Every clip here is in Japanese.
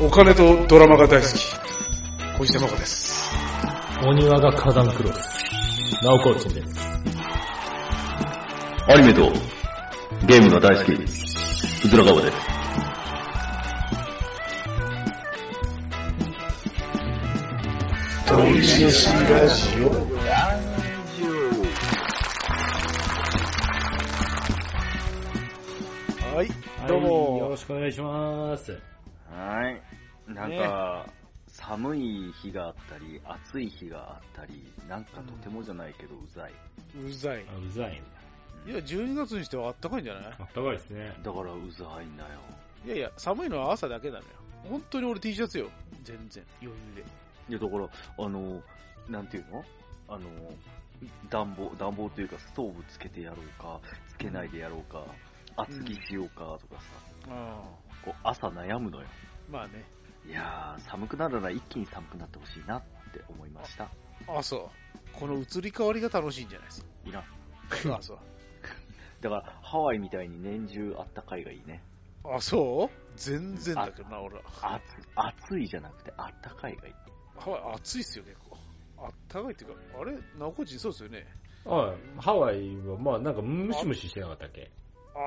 お金とドラマが大好き。小石山子です。お庭が花壇黒です。ナオコーチンです。アニメとゲームが大好き、うずらがわです。鳥ししラジオ。はい、どうも。よろしくお願いします。はい。なんか、寒い日があったり、暑い日があったり、なんかとてもじゃないけど、うざい。うざい。あうざいね。いや、12月にしてはあったかいんじゃない？あったかいですね。だからうざいんだよ。いやいや、寒いのは朝だけなのよ。本当に俺 T シャツよ。全然、余裕で。いや、だから、あの、なんていうの？あの、暖房、暖房というかストーブつけてやろうか、つけないでやろうか、厚着しようかとかさ、あこう朝悩むのよ。あ、まあね。いやー、寒くなるなら一気に寒くなってほしいなって思いました。あ、そう。この移り変わりが楽しいんじゃないですいらん。か。あ、そう。だから、ハワイみたいに年中あったかいがいいね。あ、そう？全然だけどな、俺。暑暑いじゃなくてあったかいがいい。ハワイ暑いっすよ、結構。あったかいっていうか、あれ、ナオコチそうですよね。はい。ハワイは、まあなんかムシムシしてなかったっけ？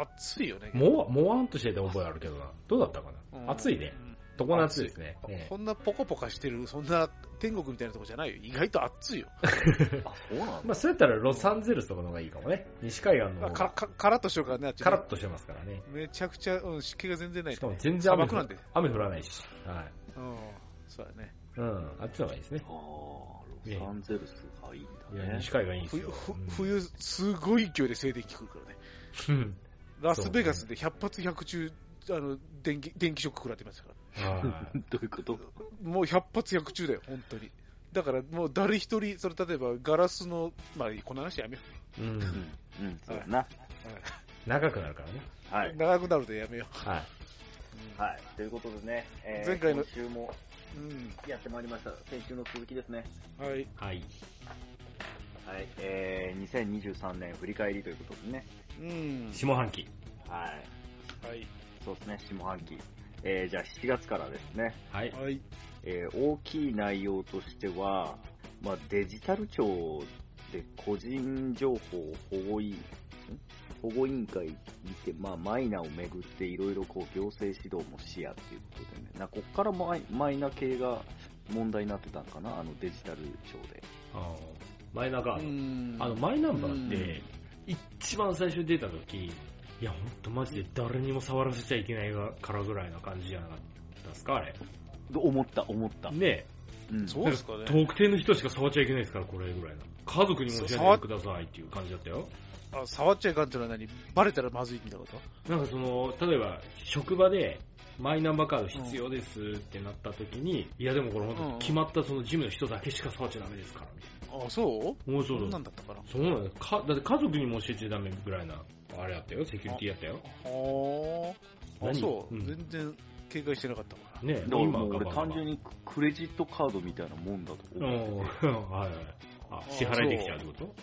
暑いよね。もわ、もわんとしてて覚えあるけどな。どうだったかうんな暑いね。。常夏ですね。えこんなポカポカしてる、そんな天国みたいなとこじゃないよ。意外と暑いよ。あ、そうなんだ。まあそうやったらロサンゼルスとかの方がいいかもね。西海岸の方があかかカラッとしてるからね、あっちねカラッとしてますからね。めちゃくちゃ、うん、湿気が全然ない、しかも全然雨降。雨降らないし。はい。うん、そうだね。うん。あっちの方がいいですね。ああ、ロサンゼルスがいいんいだね。や、西海岸いいですよ。冬、すごい勢いで静電気来るからね。うん。ラスベガスで100発100中、あの、電気、電気ショック食らってましたから。はい どういうこと？もう100発100中だよ、本当に。だからもう誰一人、それ例えばガラスの、まあこの話やめよう。うんん、うん、そうだな。う。長くなるからね。はい。長くなるとやめよはい。う。はい。ということでね、えー前回の今週もうん。やってまいりました。先週の続きですね。うん。はい。はい。はい。えー、2023年振り返りということでね。うん。下半期。はい。はい。そうですね、下半期。えー、じゃあ7月からですね。はい。はい。えー大きい内容としては、まあ、デジタル庁で個人情報保護委員ん？保護委員会にて、まあ、マイナをめぐっていろいろこう行政指導も視野っていうことでね、なこっからマイマイナ系が問題になってたのかな、あのデジタル庁で。あのマイナカード。んあの、マイナンバーっうんて、一番最初に出た時、いや、ほんとマジで誰にも触らせちゃいけないからぐらいな感じじゃなかったですか、あれ。思った、思った。ねうんそうですかね。特定の人しか触っちゃいけないですから、これぐらいの。家族にも教えないでくださいっていう感じだったよ。あ触っちゃいかんっていうのは何？バレたらまずいみたいなこと？なんかその、例えば、職場で、マイナンバーカード必要ですってなった時に、いやでもこれ本当決まったその事務の人だけしか触っちゃダメですから、みたいあ、そう？な。もうそそうんだなんだったかなそうなんだよか。だって家族にも教えちゃダメぐらいな、あれやったよ、セキュリティやったよ。はあ。あ、何？そう、うん全然警戒してなかったわ。ねだからもう俺単純にクレジットカードみたいなもんだとうん、思ってて。はいはい。あ、支払いできちゃうってこと？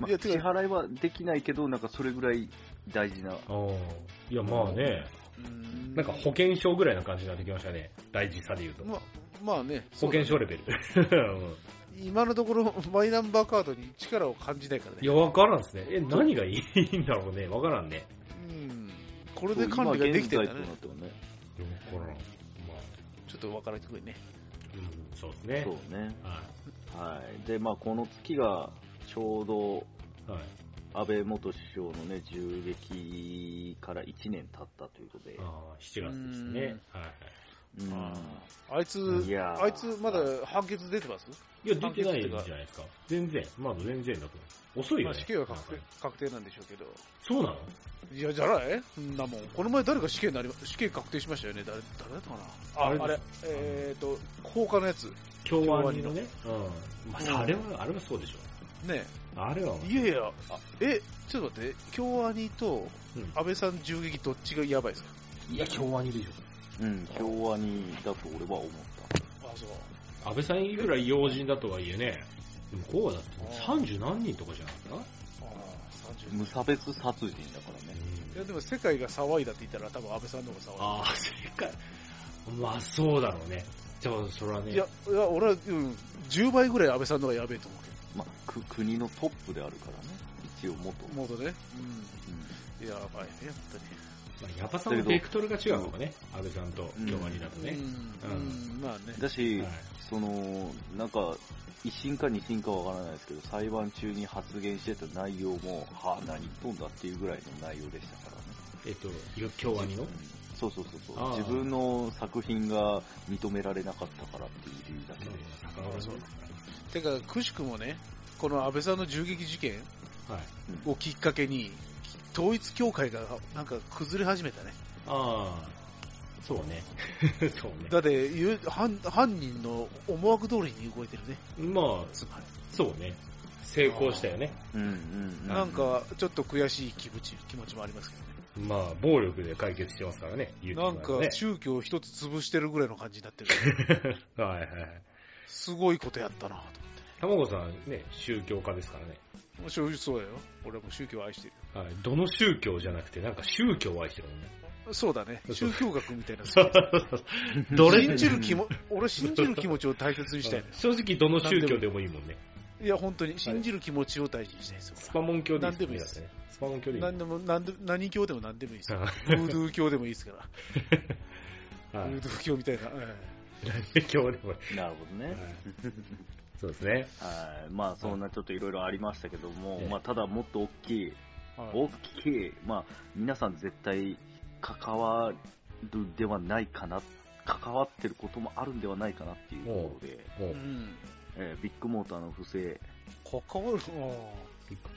まあ、いや、支てか、払いはできないけど、なんかそれぐらい大事な。うん。ああ。いや、まあね、うんなんか保険証ぐらいな感じになってきましたね。大事さで言うと。まあ、まあね、保険証レベル。うん今のところマイナンバーカードに力を感じないからね。いや、わからんですね。え、何がいいんだろうね。わからんね。うん。これで管理ができてるんだね今現在とな。ってはね。わからん。まちょっと分からないとこいね。あ、うん、そうですね。そうね。ははい。で、まあ、この月がちょうどい。はい。安倍元首相のね、銃撃から1年経ったということで。ああ、7月ですね。はい。うんあいついや、ーあいつまだ判決出てます？いや、出てないじゃないですか。全然。まだ全然だと思う。遅いよね。まあ死刑は確定確定なんでしょうけど。そうなの？いや、じゃない？そんなもん。この前誰か死刑になり、死刑確定しましたよね。誰、誰だったかな？あ、あれあれ、えーと、放火のやつ。共和人のね。うん。まあ、あれは、あれはそうでしょ。ねあれは、いやいや、あえ、ちょっと待って、京アニとうん安倍さん銃撃どっちがやばいですか？いや、共和人でしょ。うん、共和にだと俺は思った。あ、そう。安倍さんいくら要人だとはいえね、でもこうはだって30何人とかじゃないですか？ああ、30無差別殺人だからね。ういやでも世界が騒いだって言ったら多分安倍さんの方が騒いだ。ああ、世界。まあそうだろうね。じゃあ、それはね。いや、いや俺は、うん、10倍ぐらい安倍さんの方がやべえと思うけまあ、く国のトップであるからね。一応元。ど。モードね。うんうん。やばいね、やっぱり。まあ、さんのベクトルが違うのかね。安倍さんとうん京アニだとね。まあね。だし、はいその、なんか、一審か二審かわからないですけど、裁判中に発言してた内容も、はあ、何言っとんだっていうぐらいの内容でしたからね。えっと、京アニの？うんそうそうそうそう自分の作品が認められなかったからっていう理由だけで。てか、くしくもね、この安倍さんの銃撃事件はい。をきっかけに、統一教会がなんか崩れ始めたね。ああ、そうね。そうね。だって言う犯、犯人の思惑通りに動いてるね。まあ、つまり。そうね。成功したよね。うんうんうん。なんか、ちょっと悔しい気持ち、気持ちもありますけどね。まあ、暴力で解決してますからね。言うてなんか宗教一つ潰してるぐらいの感じになってる。はいはいはい。すごいことやったなと卵さんね、宗教家ですからね。正直そうだよ。俺はもう宗教を愛してる。はい。どの宗教じゃなくて、なんか宗教を愛してるもんね。そうだね。宗教学みたいな。どれ？信じる気も、俺信じる気持ちを大切にしたいのよ。正直どの宗教でもいいもんね。いや、本当に信じる気持ちを大事にしたいですよ。スパモン教でいい何でもいいですね。スパモン教でいいね。何でも、何で何教でも何でもいいですよ。はブードゥー教でもいいですから。いブードゥー教みたいな。え何教でもいい。なるほどね。はいそうですね。はい。まあ、そんなちょっといろいろありましたけども、ええまあ、ただもっと大きい、えはい大きい、まあ、皆さん絶対関わるではないかな、関わってることもあるんではないかなっていうところで、もう、うん。えービッグモーターの不正、関わる、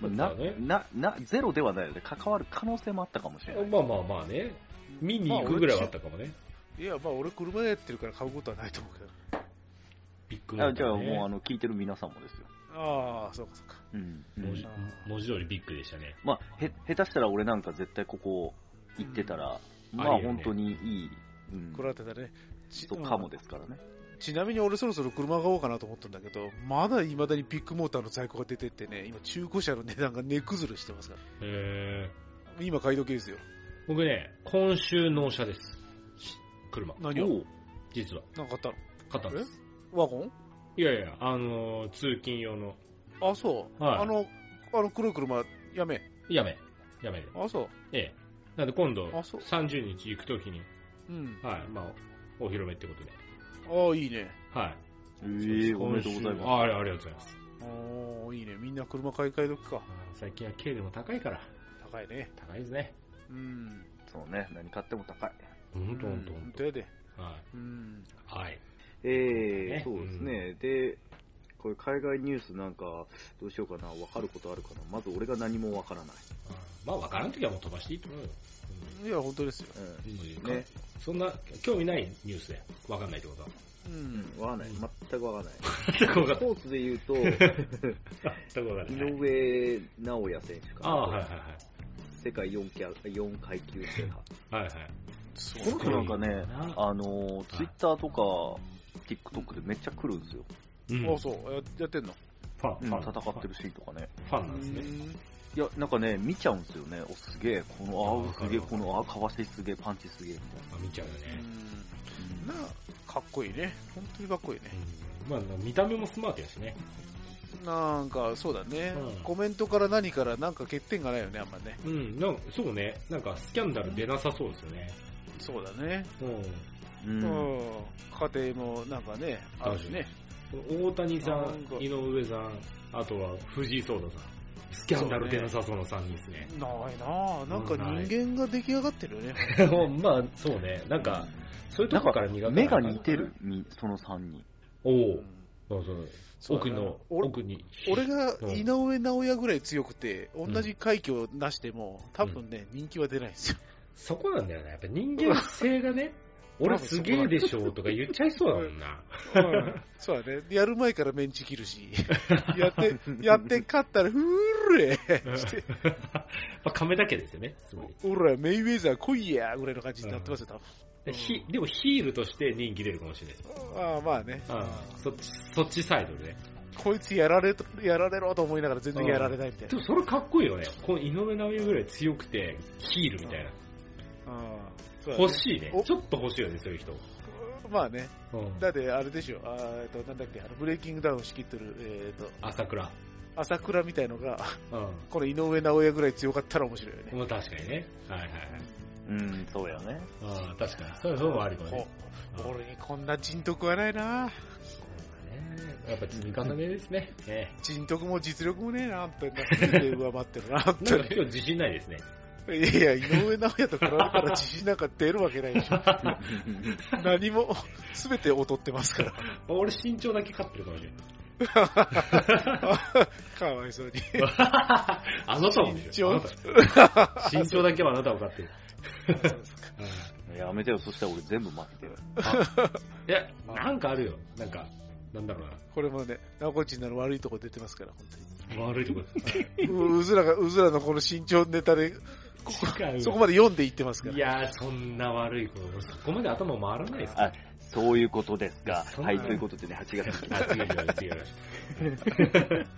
ままああね。な、な、な、ゼロではないので、関わる可能性もあったかもしれない。まあまあまあね。見に行くぐらいはあったかもね。いや、まあ俺車やってるから買うことはないと思うけど。ビッグあじゃあもう、あの、聞いてる皆さんもですよ。ああ、そうかそうか。うん。文字あ文字通りビッグでしたね。まあ、へ、下手したら俺なんか絶対ここ行ってたら、まあありえるね本当にいい、うん、これはただね。ち人かもですからね。ちなみに俺そろそろ車買おうかなと思ったんだけど、まだ未だにビッグモーターの在庫が出てってね、今中古車の値段が値崩れしてますから。え今買い時ですよ。ー、僕ね、今週納車です。し車。何を？おう実は。なんか買っ買ったんです。ワゴン？いやいや、あのー、通勤用の、あ、そう。はいあの、あの黒い車、やめ。やめ。やめで。あ、そう。ええ。なんで今度、あそう30日行くときに、うん。はい、まあ、お披露目ってことで。ああ、いいね。はい。ええおめでとうございあまありありがとうございます。ああ、いいね。みんな車買い替え時か。あー最近は軽でも高いから、高いね。高いですね。うん。す。そうね、何買っても高い。ほんとほんとうんほんと。本当やで。はうん。い。はい。ええねそうですね。で、これ海外ニュースなんか、どうしようかな、わかることあるかな。まず俺が何もわからない。まあ、わからんときはもう飛ばしていいと思うよ。いや、本当ですよ。うんね。そんな、興味ないニュースで、わかんないってこと？は。ううんん、わかんない。全くわかんない。全くわかんない。スポーツで言うと、全くわかんない。井上尚弥選手かな。ああ、はいはい世界4キャ4階級制覇。はい。はいこの人なんかねあの、ツイッターとか、TikTok でめっちゃ来るんですよ。うんあ、そう。ややってんの？ファン、うん、ファン。戦ってるシーンとかね。ファンなんですね。いや、なんかね、見ちゃうんですよね。お、すげえ、この、ああすげえ、この、あ、かわしすげえ、パンチすげえ、みたいあ、見ちゃうようね。ん。なあ、かっこいいね。本当にかっこいいね。うん。まあ、見た目もスマートやしね。なんか、そうだね、うんコメントから何からなんか欠点がないよね、あんまね。うん、なんかそうね。なんかスキャンダル出なさそうですよね。そうだね。うん。な。ううん。ん。家庭もなんかね、あるしね。大谷さなん井上さん、あとは藤井聡太さん。スキャンダル出なさそうな3人ですね。ないなあなんか人間が出来上がってるよね。まあ、そうね。なんか、そういうとこかから苦手目が似てる、みその3人。おうお。そうそう。奥の、俺奥に。俺がうん井上尚弥ぐらい強くて、同じ快挙をなしても、多分ね、人気は出ないんですよ。そこなんだよね。やっぱ人間性がね、俺すげえでしょとか言っちゃいそうだもんな。うんそうだね。やる前からメンチ切るし、やって、やって勝ったら、ふーれして、まあ、亀だけですよね。すごい。おら、メイウェザー来いやぐらいの感じになってますよ、多分。でもヒールとして人気出るかもしれないです。ああ、まあね。ああそっち、そっちサイドでね。こいつやられと、やられろと思いながら全然やられないみたいな。でもそれかっこいいよね。この井上直弥ぐらい強くて、ヒールみたいな。うんそうだね欲しいねお。ちょっと欲しいよね、そういう人。まあね、うん。だってあれでしょ、あーえっと、なんだっけ、あのブレイキングダウンを仕切ってる、えっと、朝倉。朝倉みたいのが、うん。この井上直弥ぐらい強かったら面白いよね。もう確かにね。はいはいはい。うん、そうやね。ああ、確かに。そうそうもありかもね。お俺にこんな人徳はないなやっぱ続かなめですね。ね 人徳も実力もねえなってなって上回ってるな、本なんか当に。今日自信ないですね。いやいや、井上直弥と比べたら自信なんか出るわけないでしょ。何も、すべて劣ってますから。俺身長だけ勝ってるかもしれ かわいそうに。ない。あなたもでしょ。あ身なた身長だけはあなたを勝ってる。やめてよ、そしたら俺全部負けてる。いや、なんかあるよ。なんか、なんだろうこれもね、ナオコチンなの悪いとこ出てますから、本な。悪いとこ当に。ううずらが、うずらのこの身長ネタで、そこまで読んでいってますから。いやー、そんな悪いこと、俺そこまで頭回らないですあ、そういうことですか。はい、ということでね、8月に。あ、違う違う違う。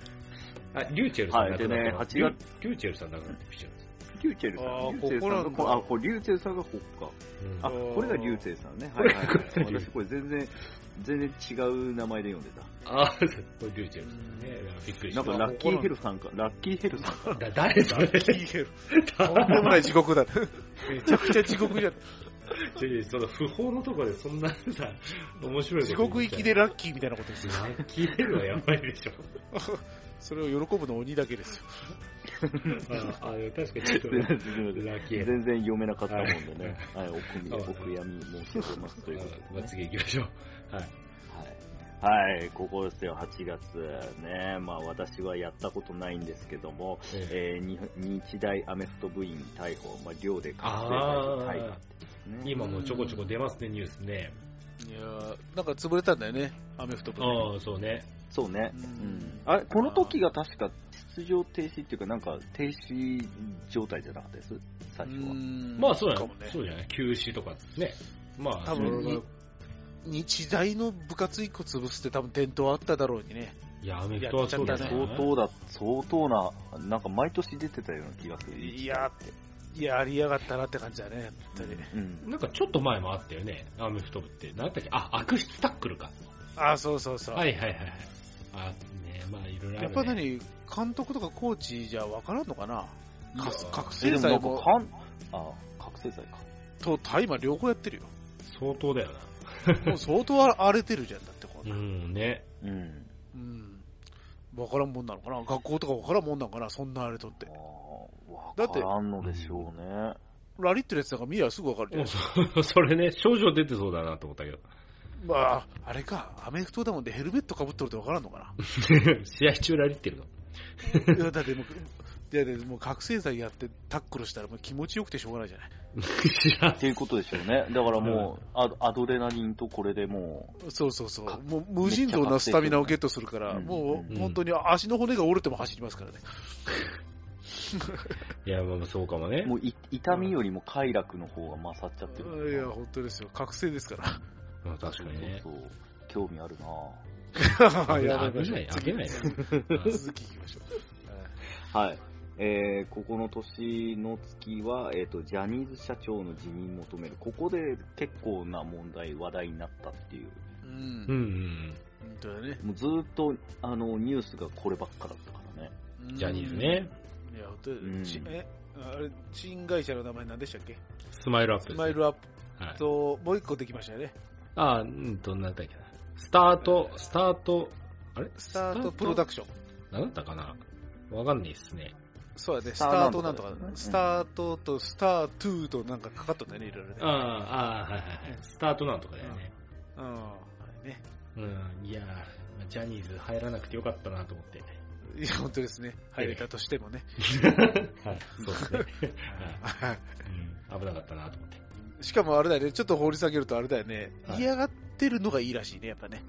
あ、リューチェルさんはいでね亡くなったの？8月リュリューチェルさん亡くなってきちゃうんです。リューチェルさん。リューチェルさんがここなんだこあ、これリューチェルさんがこっか。うんあ、これがリューチェルさんね。はいはいはい。私これ全然、全然違う名前で読んであ、これリューチェルさんね。びっくりた。した。なんかラッキーヘルさんか、ラッキーヘルさんか？だ誰それいいけどとんでもない地獄だ。めちゃくちゃ地獄じゃん。ちょその不法のとこでそんなさ、面白い地獄行きでラッキーみたいなことですよ。ラッキーヘルはやばいでしょ。それを喜ぶの鬼だけですよ。あ、あ確かにちょっと、ラッキー。全然読めなかったもんでね。ははい、お悔み、お悔やみ申し上げますということで。まあ、次行きましょう。はい。はい。はい、ここですよ、8月。ね、まあ私はやったことないんですけども、ええー、に日大アメフト部員逮捕、まあ寮で覚醒剤逮捕ー今もちょこちょこ出ますね、ニュースね。いやーなんか潰れたんだよね、アメフト部ね。ああ、そうね。そうね。ううんん。あれ、この時が確か出場停止っていうか、なんか停止状態じゃなかったです？最初は。まあそうやね。そうじゃない休止とかね。まあ、多分日大の部活一個潰すって多分伝統あっただろうにね。いや、アメフトはそうだね。相当だ、相当な、なんか毎年出てたような気がする。いややりやがったなって感じだね、本当に。うん。なんかちょっと前もあったよね、アメフト部って。なんだっけ？あ、悪質タックルか。あ、そうそうそう。はいはいはいはい。あ、ねまあいろいろある、ね。やっぱ何、監督とかコーチじゃ分からんのかな？か覚え、醒剤もかん、あ、覚醒剤か。と大麻両方やってるよ。相当だよな。もう相当荒れてるじゃん、だってこんうな。ん、ね。うん。うん。分からんもんなのかな？学校とか分からんもんなのかな？そんな荒れとってだってからんのでしょうね。ラリってるやつなんか見りゃすぐ分かるじゃん。そ それね、症状出てそうだなと思ったけど。まあ、あれか、アメフトだもんでヘルメットかぶっとると分からんのか 試合中ラリってるの？ないや、だってもう、いや、でもう覚醒剤やってタックルしたらもう気持ちよくてしょうがないじゃない。っていうことでしょうね。だからもう、アドアドレナリンとこれでもそうそうそうか。もう無尽蔵なスタミナをゲットするから、うんもううん本当に足の骨が折れても走りますからね。いや、まあそうかもねう、。もうい痛みよりも快楽の方が勝っちゃってる。いや、本当ですよ。覚醒ですから。うん確かにね。そうそう。興味あるなやあめましょうげない、あげない。続きいきましょう。はい。えー、ここの年の月は、えっ、と、ジャニーズ社長の辞任求める。ここで結構な問題、話題になったっていう。うん。うんうん本当だね。もうずーっと、あの、ニュースがこればっかだったからね。うん。ジャニーズね。いや、本当うんちえ、あれ、新会社の名前何でしたっけ？スマイルアップですスマイルアッはいプと、もう一個できましたよね。あ、うんと、なんだっけな。スタート、スタート、あれ？スタート？プロダクション。何だったかな？わかんないっすね。そうやね、ススタタートなんんとか。スタートとスタートゥーとなんかかかったんだよね、いろいろね。ああ、ああ、はいはいはい。スタートなんとかだよね。うん。あれね。うん、いやー、ジャニーズ入らなくてよかったなと思って。いや、本当ですね。入れたとしてもね。はい、そうですね。はいうん、危なかったなと思って。しかもあれだよね、ちょっと掘り下げるとあれだよね。はい嫌がってるのがいいらしいね、やっぱね。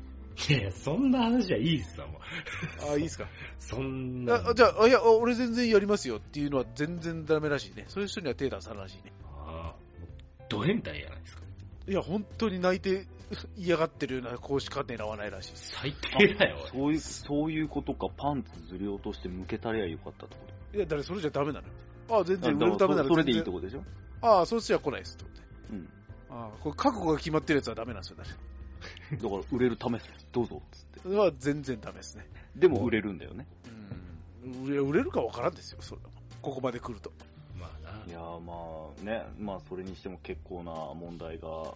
いやいや、そんな話はいいっすわ、もう。あ、いいですか？そんな。あじゃあ、いや、俺全然やりますよっていうのは全然ダメらしいね。そういう人には手出さんらしいね。ああ、ド変態やないですか。いや、本当に泣いて 嫌がってるような公式家庭なわないらしい。最低だよ、おいそういう、そういうことか、パンツずり落として向けたりゃよかったってこいや、だからそれじゃダメなのよ。ああ、全と然売れるためならそそれでいいってことでしょ？ああ、そうすりゃ来ないですって。うん。ああ、これ覚悟が決まってるやつはダメなんですよね。だから、売れるためです。どうぞ、つって。それは全然ダメですね。でも売れるんだよね。うん。売れ売れるかわからんですよ、それは。ここまで来ると。まあな。いやーまあね、まあそれにしても結構な問題が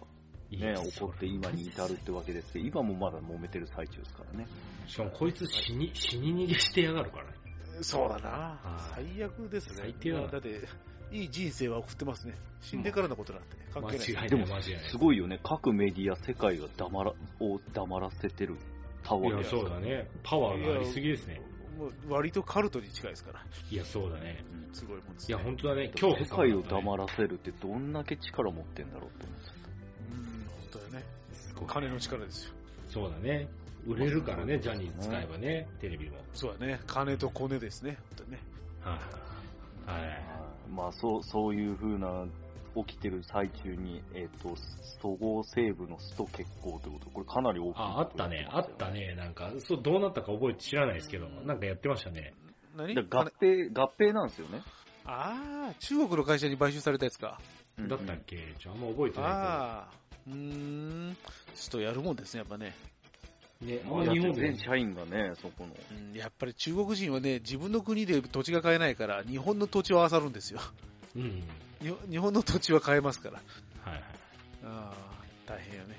いね、い起こって今に至るってわけですけど、今もまだ揉めてる最中ですからね。しかもこいつ死に、死に逃げしてやがるからね。そうだなはい。最悪ですね。最低だって、いい人生は送ってますね。死んでからのことなんてね、関間係ない。違いない、でも。すごいよね、各メディア、世界が黙ら、を黙らせてるタワいや、ーでそうだね。パワーがありすぎですね。もう割とカルトに近いですから。いや、そうだね。すごいもんです、いや、ね。本当だね。恐怖世界を黙らせるってどんだけ力持ってんだろうって思っちゃっうん、本当だね。金の力ですよ。そうだね。売れるからね、ジャニーズ使えばね、テレビも。そうだね。金とコネですね。本当にね。はい。はい。た。まあそう、そういう風な、起きてる最中に、えっ、と、そごう・西武のスト決行ってこと、これかなり大きい。あ、あったね。あった。ね。なんか、そう、どうなったか覚えて知らないですけど、なんかやってましたね。何？合併、合併なんですよね。ああ、中国の会社に買収されたやつか。うんだったっけ？ちょ、あんま覚えてなああ、うーん。ちょっとやるもんですね、やっぱね。ね、まあ、日本で全。社員がね、そこの。うん、やっぱり中国人はね、自分の国で土地が買えないから、日本の土地を漁るんですよ。うん。に日本の土地は買えますから。はいああ、大変よね。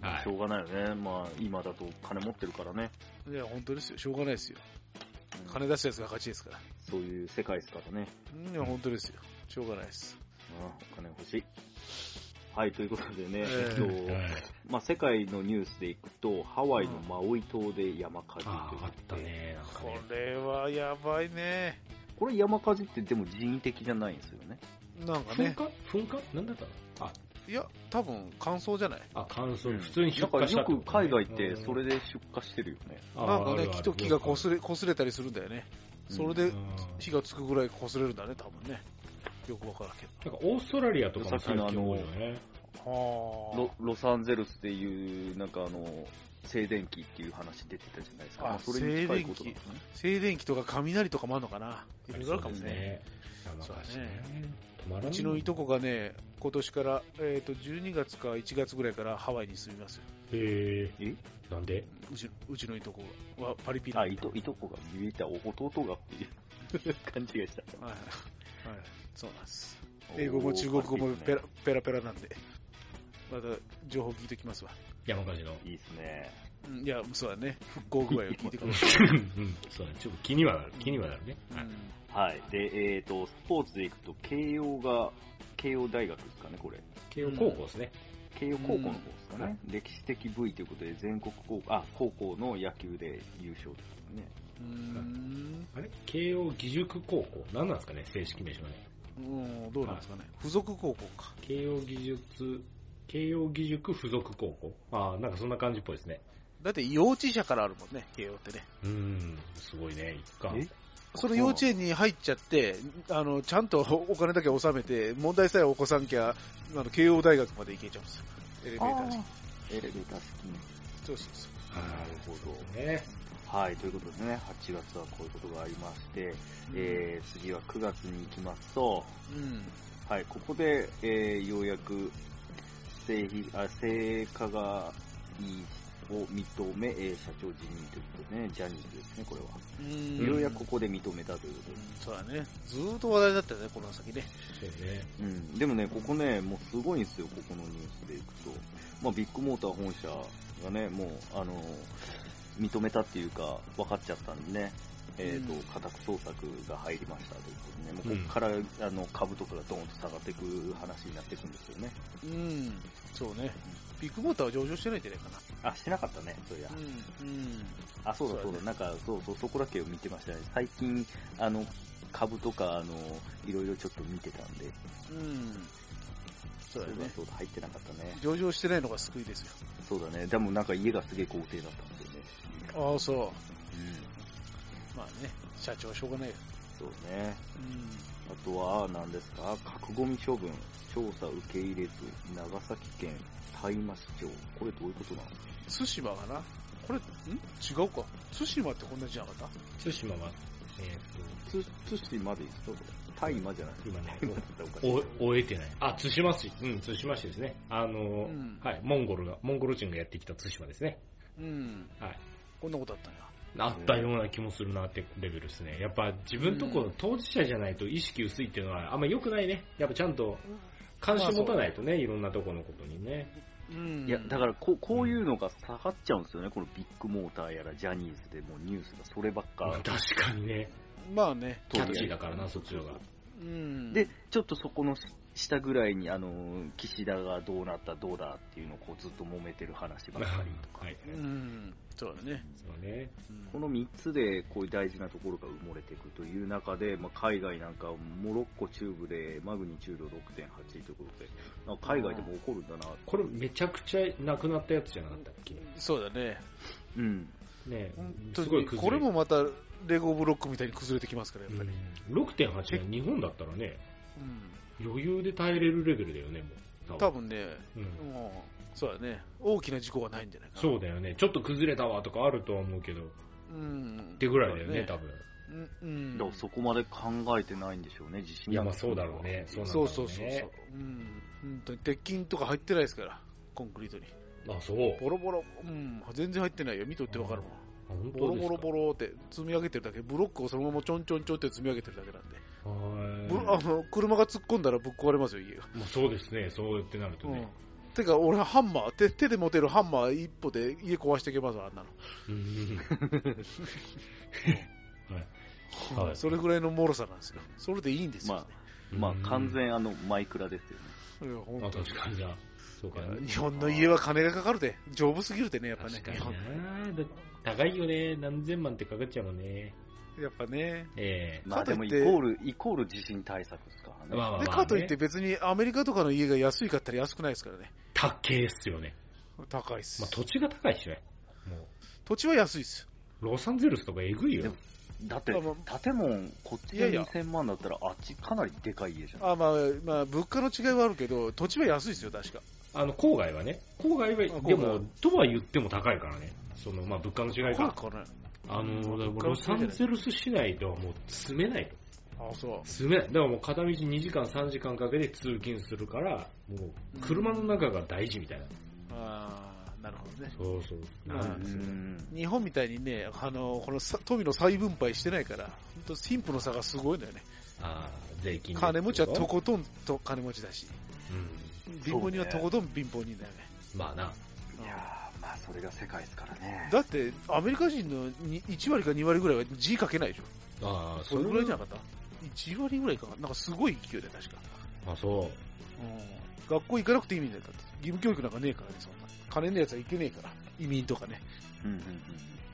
はい。しょうがないよね。まあ、今だと金持ってるからね。いや、本当ですよ。しょうがないですよ。うん金出したやつが勝ちですから。そういう世界ですからね。うん、いや、本当ですよ。しょうがないです。あお金欲しい。はい、ということでね、ええっーと、はいまあ、世界のニュースでいくと、ハワイのマウイ島で山火事ああ、あということで、ったね。こね。れはやばいね。これ山火事ってでも人為的じゃないんですよね。噴なんかね。火？噴火？なんだったの？あ、いや、多分乾燥じゃない？あ、乾燥。うん普通に出なんか荷したよく海外ってそれで、で出荷してるよね。あなんかね、木と木が擦れ、擦れたりするんだよね。それでうん火がつくぐらい擦れるんだね、多分ね。よくわからんけなんかオーストラリアとかも最近多いよね。ロロサンゼルスでいう、なんかあの、静電気っていう話出てたじゃないですか。あまあそれに近いことね。静電気とか雷とかもあるのかな。いろいろあるかもね。そうですね。そうだねうちのいとこがね、今年から、えっ、と、12月か1月ぐらいからハワイに住みますよ。へえ。え？なんで？うちうちのいとこはパリピなあ、いと、いとこが言えた弟がっていう勘違いした。はい、はい、そうなんです。英語も中国語もペラペラペラなんで、また情報聞いてきますわ。山火事の。いいですね。うんいや、そうだね。復興具合を聞いてくる。うん、そうだね。ちょっと気にはなる。気にはなるね。はいはい。で、えっ、と、スポーツでいくと、慶応が、慶応大学ですかね、これ。慶応高校ですね。慶応高校の方ですかね。歴史的 V ということで、全国高校、あ、高校の野球で優勝ですよね。うーん。あれ？慶応義塾高校？何なんですかね？正式名称ね。うん、どうなんですかね？付属高校か。慶応義塾、慶応義塾附属高校？ああ、なんかそんな感じっぽいですね。だって幼稚舎からあるもんね、慶応ってね。うーん、すごいね。一貫。え？その幼稚園に入っちゃって、あの、ちゃんと お金だけ納めて、問題さえ起こさんきゃ、あの、慶応大学まで行けちゃうんですよ。エレベーター式。エレベーター式に。そうそうそう。なるほど。ね。はい、ということでね、8月はこういうことがありまして、えー、次は9月に行きますと、うん。はい、ここで、えー、ようやく、性非あ性加害を認め、えー社長辞任ということでね、ジャニーズですね、これは。うん。ようやくここで認めたということでうんそうだね。ずーっと話題だったよね、この先ね。そうね。うん、でもね、ここね、もうすごいんですよ、ここのニュースでいくと。まあ、ビッグモーター本社がね、もう、あの、認めたっていうか、分かっちゃったんでね、えっ、と、うん家宅捜索が入りましたということでね、もうここから、あの、株とかがドーンと下がっていく話になっていくんですよね。うん。そうね。ビッグモーターは上場してないんじゃないかな。あ、してなかったね、そういや。うん。うん。あ、そうだそうだ、そうだねなんか、そうそう、そこだけを見てましたね。最近、あの、株とか、あの、いろいろちょっと見てたんで、うん。そうだね。そうだ、入ってなかったね。上場してないのが救いですよ。そうだね。でもなんか家がすげえ豪邸だった。ああ、そう。うん。まあね、社長はしょうがないよ。そうね。あとは、何ですか？核ゴミ処分、調査受け入れず、長崎県大麻市長。これどういうことなの？対馬がな？これ、ん？違うか。対馬ってこんなじゃなかった？対馬は、えつ、対馬でいいですか？大麻じゃないーと、今ね、終えてない。あ、対馬市。うん、対馬市ですね。あの、うんはい、モンゴルが、モンゴル人がやってきた対馬ですね。うん。はい。こんなことあったんや。あったような気もするなってレベルですね。やっぱ自分とこの当事者じゃないと意識薄いっていうのはあんま良くないね。やっぱちゃんと関心持たないとね、いろんなとこのことにね。うん。いや、だからこう、こういうのが下がっちゃうんですよね。このビッグモーターやらジャニーズでもうニュースがそればっか。確かにね、まあね。キャッチーだからな、そっちの方が。うん。で、ちょっとそこの下ぐらいに、あの、岸田がどうなった、どうだっていうのをこうずっと揉めてる話ばっかりとか。はい。うん。そうだね。そうね。うんこの3つでこういう大事なところが埋もれていくという中で、まあ、海外なんかモロッコ中部でマグニチュード6.8ということで、海外でも起こるんだな。これめちゃくちゃなくなったやつじゃなかったっけ？そうだね。うん。ねすごい崩れこれもまたレゴブロックみたいに崩れてきますから、やっぱり。うん6.8は日本だったらね、うん。余裕で耐えれるレベルだよね、もう。多分ね、うんもう、そうだね。大きな事故はないんじゃないかな。そうだよね。ちょっと崩れたわとかあるとは思うけど、っうん。てぐらいだよね、多多分。分。うん。だからそこまで考えてないんでしょうね、地震いや、まあそうだろうね。そうなんだろそううそうそうそうね。。うん。本当に鉄筋とか入ってないですから、コンクリートに。あ、そう。ボロボロ、うん、全然入ってないよ。見とってわかるもん。ボロボロボロって積み上げてるだけ、ブロックをそのままちょんちょんちょんって積み上げてるだけなんで。あの車が突っ込んだらぶっ壊れますよ、家が。まあそうですね、そうやってなるとうんね。。てか、俺ハンマー手、手で持てるハンマー一歩で家壊していけますわ、あんなの。うん はいはいそれぐらいの脆さなんですよ。それでいいんですよ、ね。まあ完全あのマイクラですよね。いや本まあ当に確かにじゃあ、そうかね。日本の家は金がかかるで、丈夫すぎるでね、やっぱね確。かに日本なだ高いよね。何千万ってかかっちゃうもんね。やっぱね。ええまあでもイコール、イコール地震対策ですからね。で、まあまあまあ、かといってね。別にアメリカとかの家が安いかったら安くないですからね。高いっすよね。高いっす。まあ土地が高いしね。も土地は安いっす。う、ロサンゼルスとかえぐいよ。だって建物、こっちでいやいや2000万だったら、あっちかなりでかい家じゃん。あまあ、まあ、物価の違いはあるけど、土地は安いですよ、確か。あの、郊外はね。郊外は、でも、とは言っても高いからね。その、まあ、物価の違いこれか。かね。あの、ロサンゼルス市内ではもう住めないと。あ、そ住めない。だからもう片道2時間3時間かけて通勤するから、もう車の中が大事みたいな。う。ああ、なるほどね。そうそう。まあなんですよ。うん日本みたいにね、あの、このさ富の再分配してないから、本当貧富の差がすごいんだよね。ああ、税金で金持ちはとこことんと金持ちだし、うん。貧乏人はとことん貧乏人だよね。まあな。いやそれが世界ですからね。だって、アメリカ人のに1割か2割ぐらいは字書けないでしょ。ああ、それぐらいじゃなかった ?1 割ぐらいかななんかすごい勢いで確か。あ、そう。うん。学校行かなくていいみたいだった。義務教育なんかねえからね、そんな。金ねえやつは行けねえから。移民とかね。うんうんうん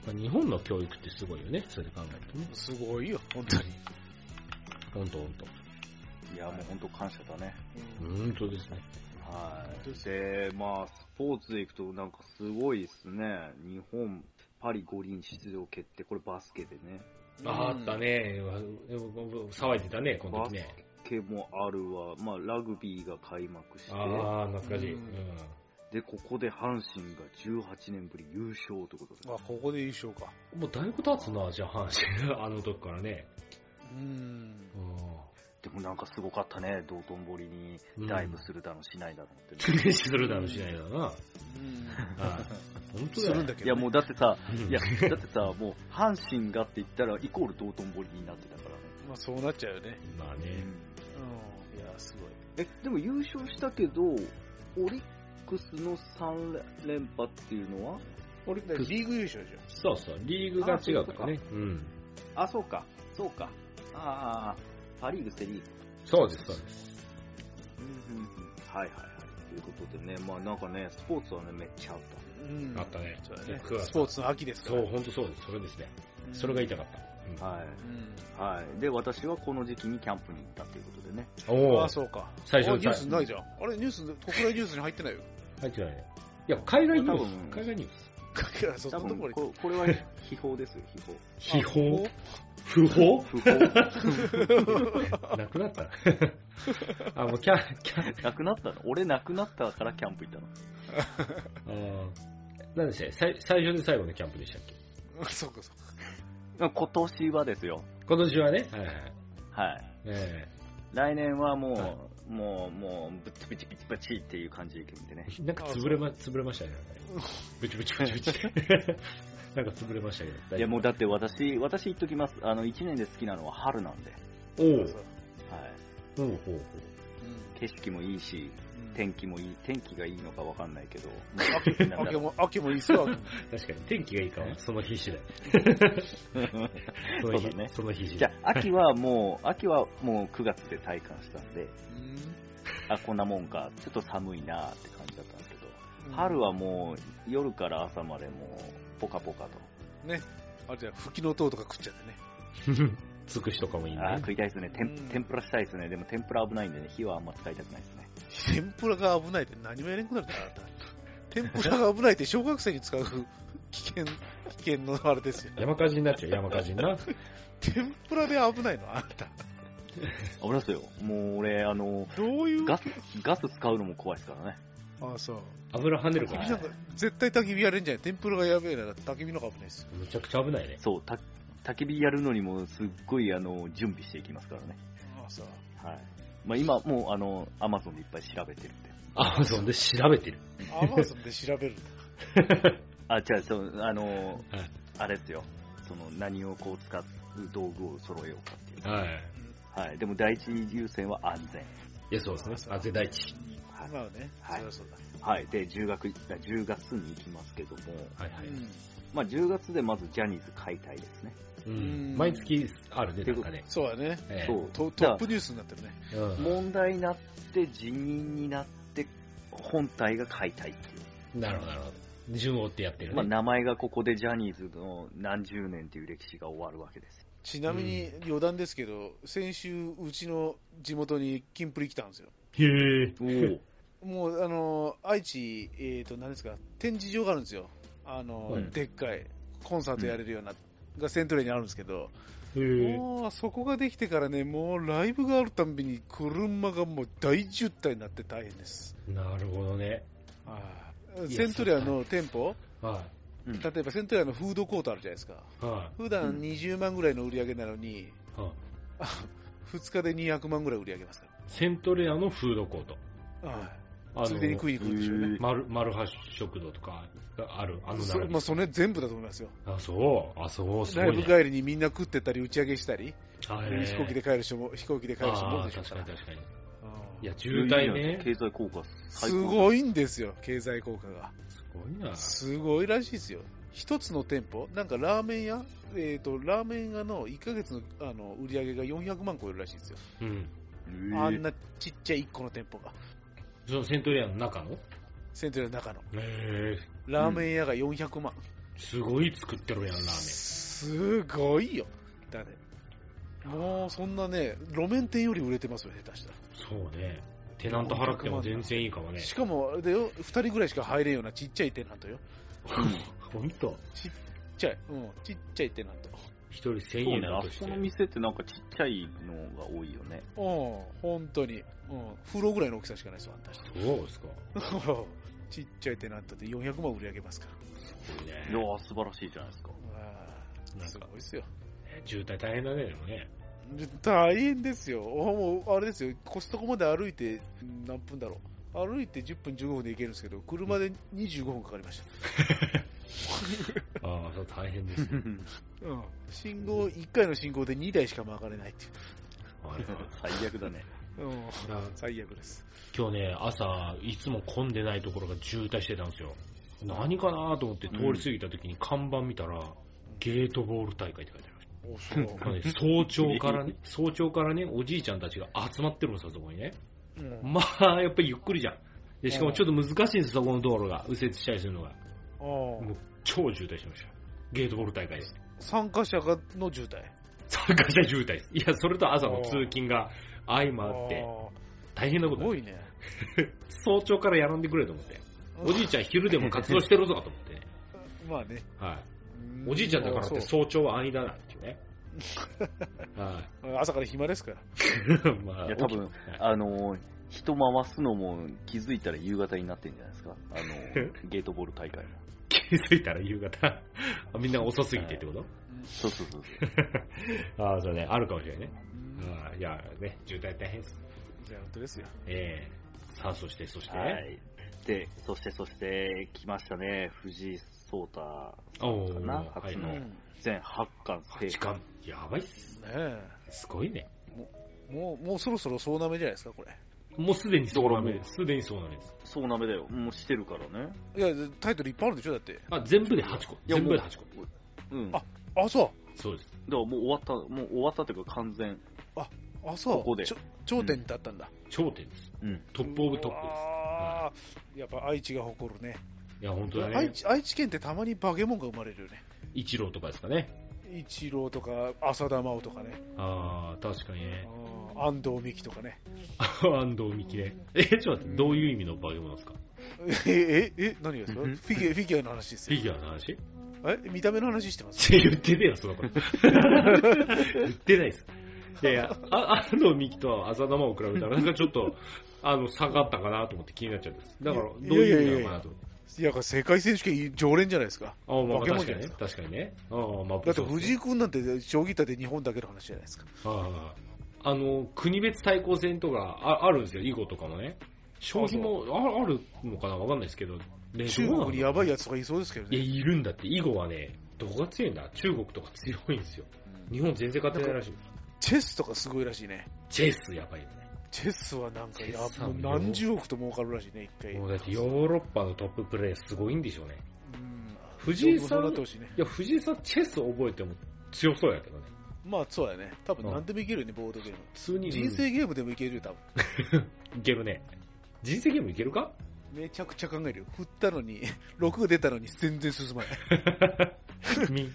まあ、日本の教育ってすごいよね。それで考えるとね。すごいよ、本当に。ほんとほんと。いや、もう本当感謝だね。うんほんとですね。はい。で、まあ、スポーツでいくとなんかすごいですね。日本、パリ五輪出場決定。これバスケでね。ああった。ね。騒いでたね、このバス時ね。ケもあるわ。まあ、ラグビーが開幕して。ああ、懐かしい。ううんん。で、ここで阪神が18年ぶり優勝ということで。あ、ここで優勝か。もうだいぶ経つな、じゃあ、阪神。あの時からね。うん。でもなんかすごかったね。道頓堀にダイブするだのしないだのってうん。ね。するだろうしないだろうな。うん。はい。本当すだよ。いやもうだってさ、うんいや、だってさ、もう阪神がって言ったらイコール道頓堀になってたからね。まあそうなっちゃうよね。まあね。うん。いや、すごい。え、でも優勝したけど、オリックスの3連覇っていうのは？オリックスリーグ優勝でしそうそう、リーグが違うからね。うん。あ、そうか、そうか。ああ、パリーグ、セリーグ。そうです、そうです。うんうんうん。はいはいはい。ということでね、まあなんかね、スポーツはね、めっちゃあっょ。うん。あったね。ね9月スポーツの秋ですから。そう、本当そうです。それですね。うんそれが言いたかった。はい。うん。はい。で、私はこの時期にキャンプに行ったということでね。おおああ、そうか。最初あニュースないじゃん。あれ、ニュース、国内ニュースに入ってないよ。入ってないね。いや、海外ニュース。海外ニュース。そ多分んなところここれは秘宝ですよ、秘宝。秘宝？不法？不法。なくなった？あ、もうキャン、キャン、なくなったの？俺なくなったからキャンプ行ったの。あー。何でしたっけ？最最初で最後のキャンプでしたっけ？そうかそうか。今年はですよ。今年はね、はいはい。はい。え来年はもう、はもう、もう、ブチブチブチブチっていう感じでいくんでね。え なんか潰れま、潰れましたね。ブチブチブチブチ。なんか潰れましたけど。いやもうだって私、私言っときます。あの、1年で好きなのは春なんで。おうそうはい。ほうほうほう。景色もいいし、うん天気もいい、天気がいいのかわかんないけど。秋秋も、秋もいいっすよ、確かに天気がいいかはその日次第。その日そうだねその日次じゃ第。あ、秋はもう、秋はもう9月で体感したんで、あ、こんなもんか、ちょっと寒いなって感じだったんですけど、うん春はもう夜から朝までもう、ポカポカと。ね。あれじゃ吹きの塔とか食っちゃってね。つくしとかもいいね。食いたいですね。天うん天ぷらしたいですね。でも天ぷら危ないんでね、火はあんま使いたくないですね。天ぷらが危ないって何もやれんくなるから、あなた。天ぷらが危ないって小学生に使う危険、危険のあれですよ。山火事になっちゃう、山火事にな。天ぷらで危ないのあなた。危ないですよ。もう俺、あの、どういうガス、ガス使うのも怖いですからね。ああ、そう。油跳ねるから焚き火なんか絶対焚き火やれんじゃない天ぷらがやべえなら焚き火の方が危ないですよ。むちゃくちゃ危ないね。そう、た焚き火やるのにもすっごいあの準備していきますからね。ああ、そう。はい。まあ今もうあの、アマゾンでいっぱい調べてるんで。アマゾンで調べてる。アマゾンで調べるんだ。あ、違う、そう、あの、はいあれですよ。その何をこう使う道具を揃えようかっていう。はい。はい。でも第一優先は安全。いや、そうですね。あ、絶対値。まあね、はいそりゃそうだ。はい。で、10月、10月に行きますけども、はいはい。まあ10月でまずジャニーズ解体ですね。ううんん。毎月あるね、なんかね。そうだね。ええそう。トトップニュースになってるね。うん問題になって辞任になって本体が解体っていう。なるほど、なるほど。順を追ってやってるまあ、ね。名前がここでジャニーズの何十年という歴史が終わるわけです。ちなみに余談ですけど、先週、うちの地元にキンプリ来たんですよ。へえ。おもう、あの、愛知、えっ、と、何ですか、展示場があるんですよ。あの、はいでっかい、コンサートやれるような、がセントレーにあるんですけど。もう、そこができてからね、もうライブがあるたんびに車がもう大渋滞になって大変です。なるほどね。はいいやセントレアの店舗、はうん例えばセントレアのフードコートあるじゃないですか。い。は普段20万ぐらいの売り上げなのに、い。はい。2日で200万ぐらい売り上げますかセントレアのフードコート。ら。はい。あついでに食いに行くんでしょうね。マル、マルハ食堂とかがある、あの並びそまあ、。それ全部だと思いますよ。あ、そう。あ、そう、すごライブ。帰りにみんな食ってたり、打ち上げしたり、あへえ飛行機で帰る人も、飛行機で帰る人も多いあでしょ確かに確かに。うんいや、渋滞ね。経済効果最す高。ごいんですよ、経済効果が。すごいな。すごいらしいですよ。一つの店舗、なんかラーメン屋、えっ、と、ラーメン屋の1ヶ月のあの売り上げが400万超えるらしいですよ。うん。あんなちっちゃい1個の店舗が。そのセントレアの中の？セントレアの中の。へえ。ラーメン屋が400万。すごい作ってるやん、ラーすごいよ。だね。もうそんなね、路面店より売れてますよ、下手したら。メン。そうね。テナント払っても全然いいかもね。しかも、あれだよ、2人ぐらいしか入れんようなちっちゃいテナントよ。ほんとちっちゃい、うん、ちっちゃいテナント。一人1000そうね、円だとしてあそこ。の店ってなんかちっちゃいのが多いよね。うん、本当に。うん、風呂ぐらいの大きさしかないですよ、あんた。そうですか。ちっちゃいテナントで400万売り上げますから。すごいいや素晴らしいじゃないですか。あーすごいですよ。ね渋滞大変だね、でもね。で大変ですよ。もう、あれですよ。コストコまで歩いて、何分だろう。歩いて10分15分で行けるんですけど、車で25分かかりました。ああ、そう大変ですね。うん。信号、1回の信号で2台しか曲がれないっていはいはい最悪だね。う。うん。あ最悪です。今日ね、朝、いつも混んでないところが渋滞してたんですよ。何かなと思って通り過ぎた時に看板見たら、ゲートボール大会って書いてありました。おそう。まあね早朝からね、早朝からね、おじいちゃんたちが集まってるんですよ、そこにね。うん。まあ、やっぱりゆっくりじゃん。で、しかもちょっと難しいんです、そこの道路が。右折したりするのが。あもう超渋滞してました。ゲートボール大会で。参加者がの渋滞。参加者渋滞です。いや、それと朝の通勤が相まって、大変なこすごいね。早朝からやらんでくれと思って。おじいちゃん昼でも活動してるぞと思ってね。まあね。はい。うんおじいちゃんだからって早朝は兄だなっていうね。は 朝から暇ですから。い。まあ、いや、多分あのー、人回すのも気づいたら夕方になってんじゃないですか。あのー、ゲートボール大会も。気づいたら夕方。あみんな遅すぎてってこと？そうそうそうそう。ああ、そうね、あるかもしれないね。うんああいや、ね、渋滞大変です。じゃあ本当ですよ。ええさあ、そして、そして、はい。で、そしてそして、来ましたね。藤井聡太おーかな？はい初のうん全8巻制時間、やばいっす。ねえ。すごいね。もう、もうそろそろ総なめじゃないですか、これ。もうすでにそうなめだかです。すでにそうなめです。そうなめだよ。もうしてるからね。いや、タイトルいっぱいあるでしょ、だって。あ、全部で8個。全部でもう8個。うん。あだかあ、そそうです。らもう終わった、もう終わったっていうか完全。う。あ、そう。ここでちょ頂点に立ったんだ。頂点です。うん。トップオブトップです。ああ、やっぱ愛知が誇るね。いや、本当だね。愛知愛知県ってたまにバケモンが生まれるよね。一郎とかですかね。一郎とか、浅田真央とかね。ああ、確かにね。安藤美希とかね。安藤美希ね。え、ちょっと待って、どういう意味のバケモンですか？え、え、え、何がですか？フうんィギュア、フィギュアの話ですフィよ。ギュアの話？え、見た目の話してます？言ってねえよ、そのこと。言ってないです。いやいや、あ安藤美希と浅田真央を比べたら、なんかちょっと、あの、下がったかなと思って気になっちゃったんです。だから、どういう意味なのかなと思って。いや、世界選手権常連じゃないですか。ああ、まあバケモン確かにねじゃないで。す確かにね。ああ、まあ、だって藤井井君なんて将棋って日本だけの話じゃないですか。あああの、国別対抗戦とかああるんですよ、囲碁とかもね。将棋もああるのかな？わかんないですけど。ね中国にやばいややつとかいそうですけどいや、ね。いるんだって。囲碁はね、どこが強いんだ？中国とか強いんですよ。日本全然勝てないらしい。チェスとかすごいらしいね。チェスやばいよね。チェスはなんかやもう何十億と儲かるらしいね、一回。もうだってヨーロッパのトッププレーすごいんでしょうね。うん藤井さんね。いや、藤井さんチェス覚えても強そうやけどね。まあそうだね。多分何でもいけるよね、ボードゲーム。普通に。人生ゲームでもいけるよ、多分。いけるね。人生ゲームいけるか？めちゃくちゃ考えるよ。振ったのに、6が出たのに全然進まない。み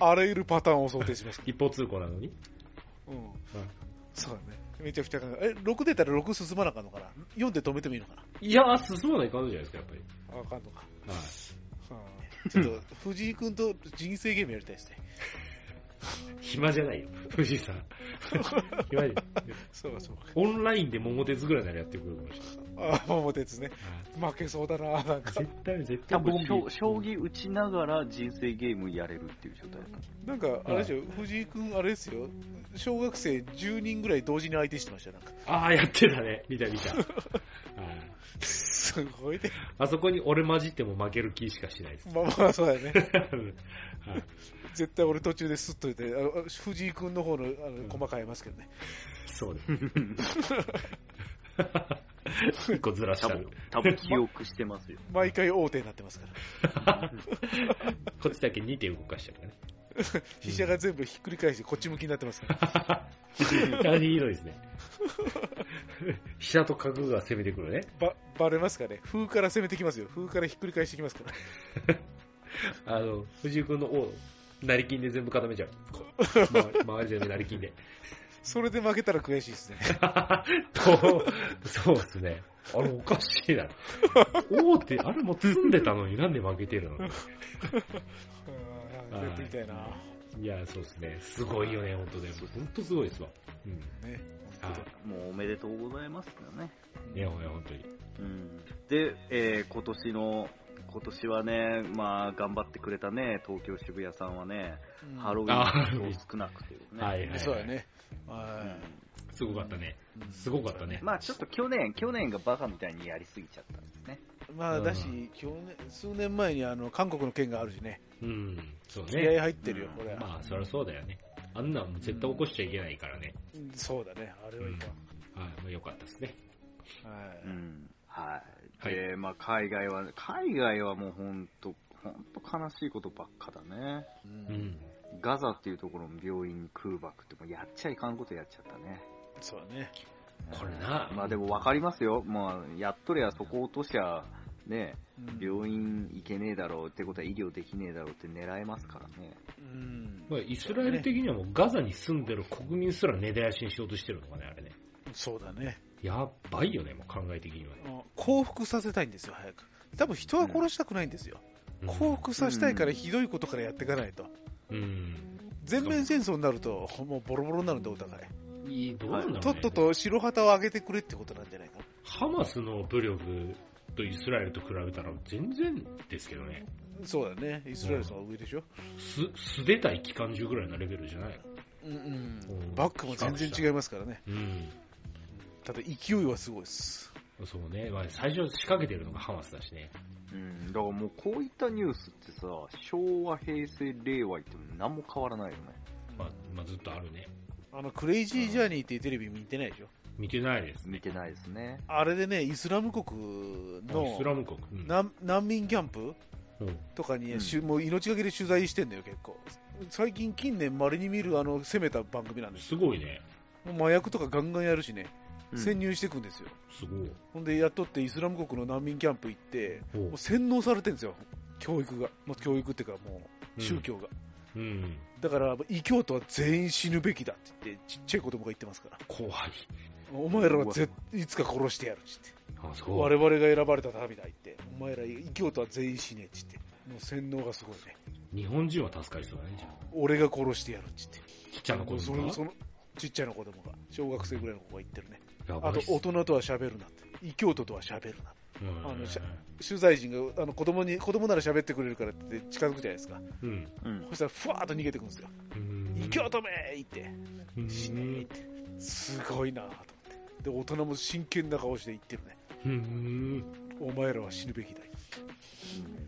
あらゆるパターンを想定します。一方通行なのに？うん。そうだね。めちゃくちゃ考える。え、6出たら6進まなあかんのかな ?4 で止めてもいいのかな？いやー、進まない感じじゃないですか、やっぱり。ああかんのか。はい。はあちょっと、藤井君と人生ゲームやりたいですね。暇じゃないよ、藤井さん。暇じゃそうかそうか。オンラインで桃鉄ぐらいならやってくるかもしれない。ああ、桃鉄ね。負けそうだな、なんか。絶対、絶多対分将将棋打ちながら人生ゲームやれるっていう状態だなんか、あれですよ、藤井君、あれですよ、小学生10人ぐらい同時に相手してましたよ、なんか。ああ、やってたね。見た見た。はいすごいね。あそこに俺混じっても負ける気しかしないです。まあまあ、そうだよね。はい絶対俺途中ですっといて、あの藤井君の方のあの駒変えますけどね。そうです。一個ずらしたる多分。多分記憶してますよ。毎回大手になってますから。こっちだけ2手動かしちゃうからね。飛車が全部ひっくり返してこっち向きになってますから。あれひどいですね。飛車と角が攻めてくるね。ば、バレますかね風から攻めてきますよ。風からひっくり返してきますから。あの、藤井君の王、成金で全部固めちゃう。周り全部成金で。それで負けたら悔しいですね。と、そうですね。あれおかしいな。王って、あれも積んでたのになんで負けてるの？うんやってみたいな。いや、そうですね。すごいよね、本当ね。本当すごいですわ。うん。ね。はもうおめでとうございますよね。い。いや、いや本当に。うん、で、えー今年の、今年はね、まあ、頑張ってくれたね、東京渋谷さんはね、うんハロウィあンの少なくてね。はいはい。そうだ。ね。うはんすごかったね。い。すごかったね。まあちょっと去年、去年がバカみたいにやりすぎちゃったんですね。まあ、だし、去年、数年前にあの、韓国の件があるしね。うん。そう気合ね。入ってるよ、うんこれは。まあ、そりゃそうだよね。あんなんもう絶対起こしちゃいけないからね。うんそうだね。あれはいかん。はい。まあ、よかったですね。はい。うん。はい。はいで、まあ海外は、海外はもうほんと、ほんと悲しいことばっかだね。ううんん。ガザっていうところの病院に空爆ってもうやっちゃいかんことやっちゃったね。そうだね。これな。まあでも分かりますよ。まあ、やっとりゃそこ落としゃ、ね、うん病院行けねえだろうってことは医療できねえだろうって狙えますからね。うんまあ、イスラエル的にはもうガザに住んでる国民すら根絶やしにしようとしてるのかね、あれね。そうだね。やばいよね、もう考え的にはね。あ幸福させたいんですよ、早く。多分人は殺したくないんですよ。降伏させたいからひどいことからやっていかないと。うん。全面戦争になると、もうボロボロになるんで、お互い。いい、どうなんだね。とっとと白旗を上げてくれってことなんじゃないかな。ハマスの武力とイスラエルと比べたら全然ですけどね。そうだね。イスラエルさんは上でしょ？す、素手対機関銃ぐらいのレベルじゃないうんうんうんバックも全然違いますからね。うん。ただ勢いはすごいです。そうね。まあ、最初仕掛けてるのがハマスだしね。うん、だからもうこういったニュースってさ、昭和、平成、令和って何も変わらないよね。まあ、まあ、ずっとあるね。あの、クレイジージャーニーっていうテレビ見てないでしょ？見てないです。見てないですね。あれでね、イスラム国あのイスラム国。うん難難民キャンプ？うんとかに、うんしゅもう命がけで取材してんだよ、結構。最近、近年、稀に見るあの攻めた番組なんですすごいね。麻薬とかガンガンやるしね、うん潜入していくんですよ。すごい。ほんで、やっとってイスラム国の難民キャンプ行って、もう洗脳されてるんですよ、教育が。もう教育っていうか、もう宗教が。うん。だから、異教徒は全員死ぬべきだって言って、ちっちゃい子供が言ってますから。怖い。お前らはぜいつか殺してやるって。あ、そう。我々が選ばれた民だ言って。お前ら異教徒は全員死ねっつって。もう洗脳がすごいね。日本人は助かりそうだね、じゃあ。俺が殺してやるっつって。ちっちゃな子供が？ちっちゃな子供が、小学生ぐらいの子が言ってるね。あと、大人とは喋るなって。異教徒とは喋るな。うんあの取材陣があの子供に、子供なら喋ってくれるからって近づくじゃないですか。うん。うん。そしたら、ふわーっと逃げてくんですよ。うん異教徒めー言って。うん死ねーって。すごいなーと思って。で、大人も真剣な顔して言ってるね。うん。お前らは死ぬべきだ。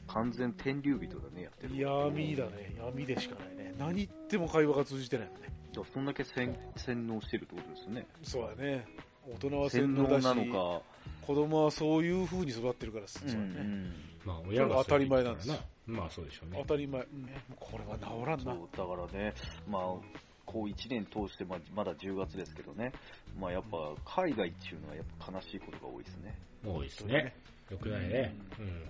完全天竜人だね、やってる。闇だね。闇でしかないね。何言っても会話が通じてないもんね。そんだけ洗洗脳してるってことですよね。そうだね。大人は洗洗脳脳だし、なのか。子供はそういう風に育ってるから、そうだね。まあ、親が当たり前なんですそう言ってたからなまあ、そうでしょうね当。たり前。うんこれは治らんな。だからね、まあ、こう1年通して、まあ、まだ10月ですけどね、まあやっぱ海外っていうのはやっぱ悲しいことが多いですね。多いですね。よくないね。うん。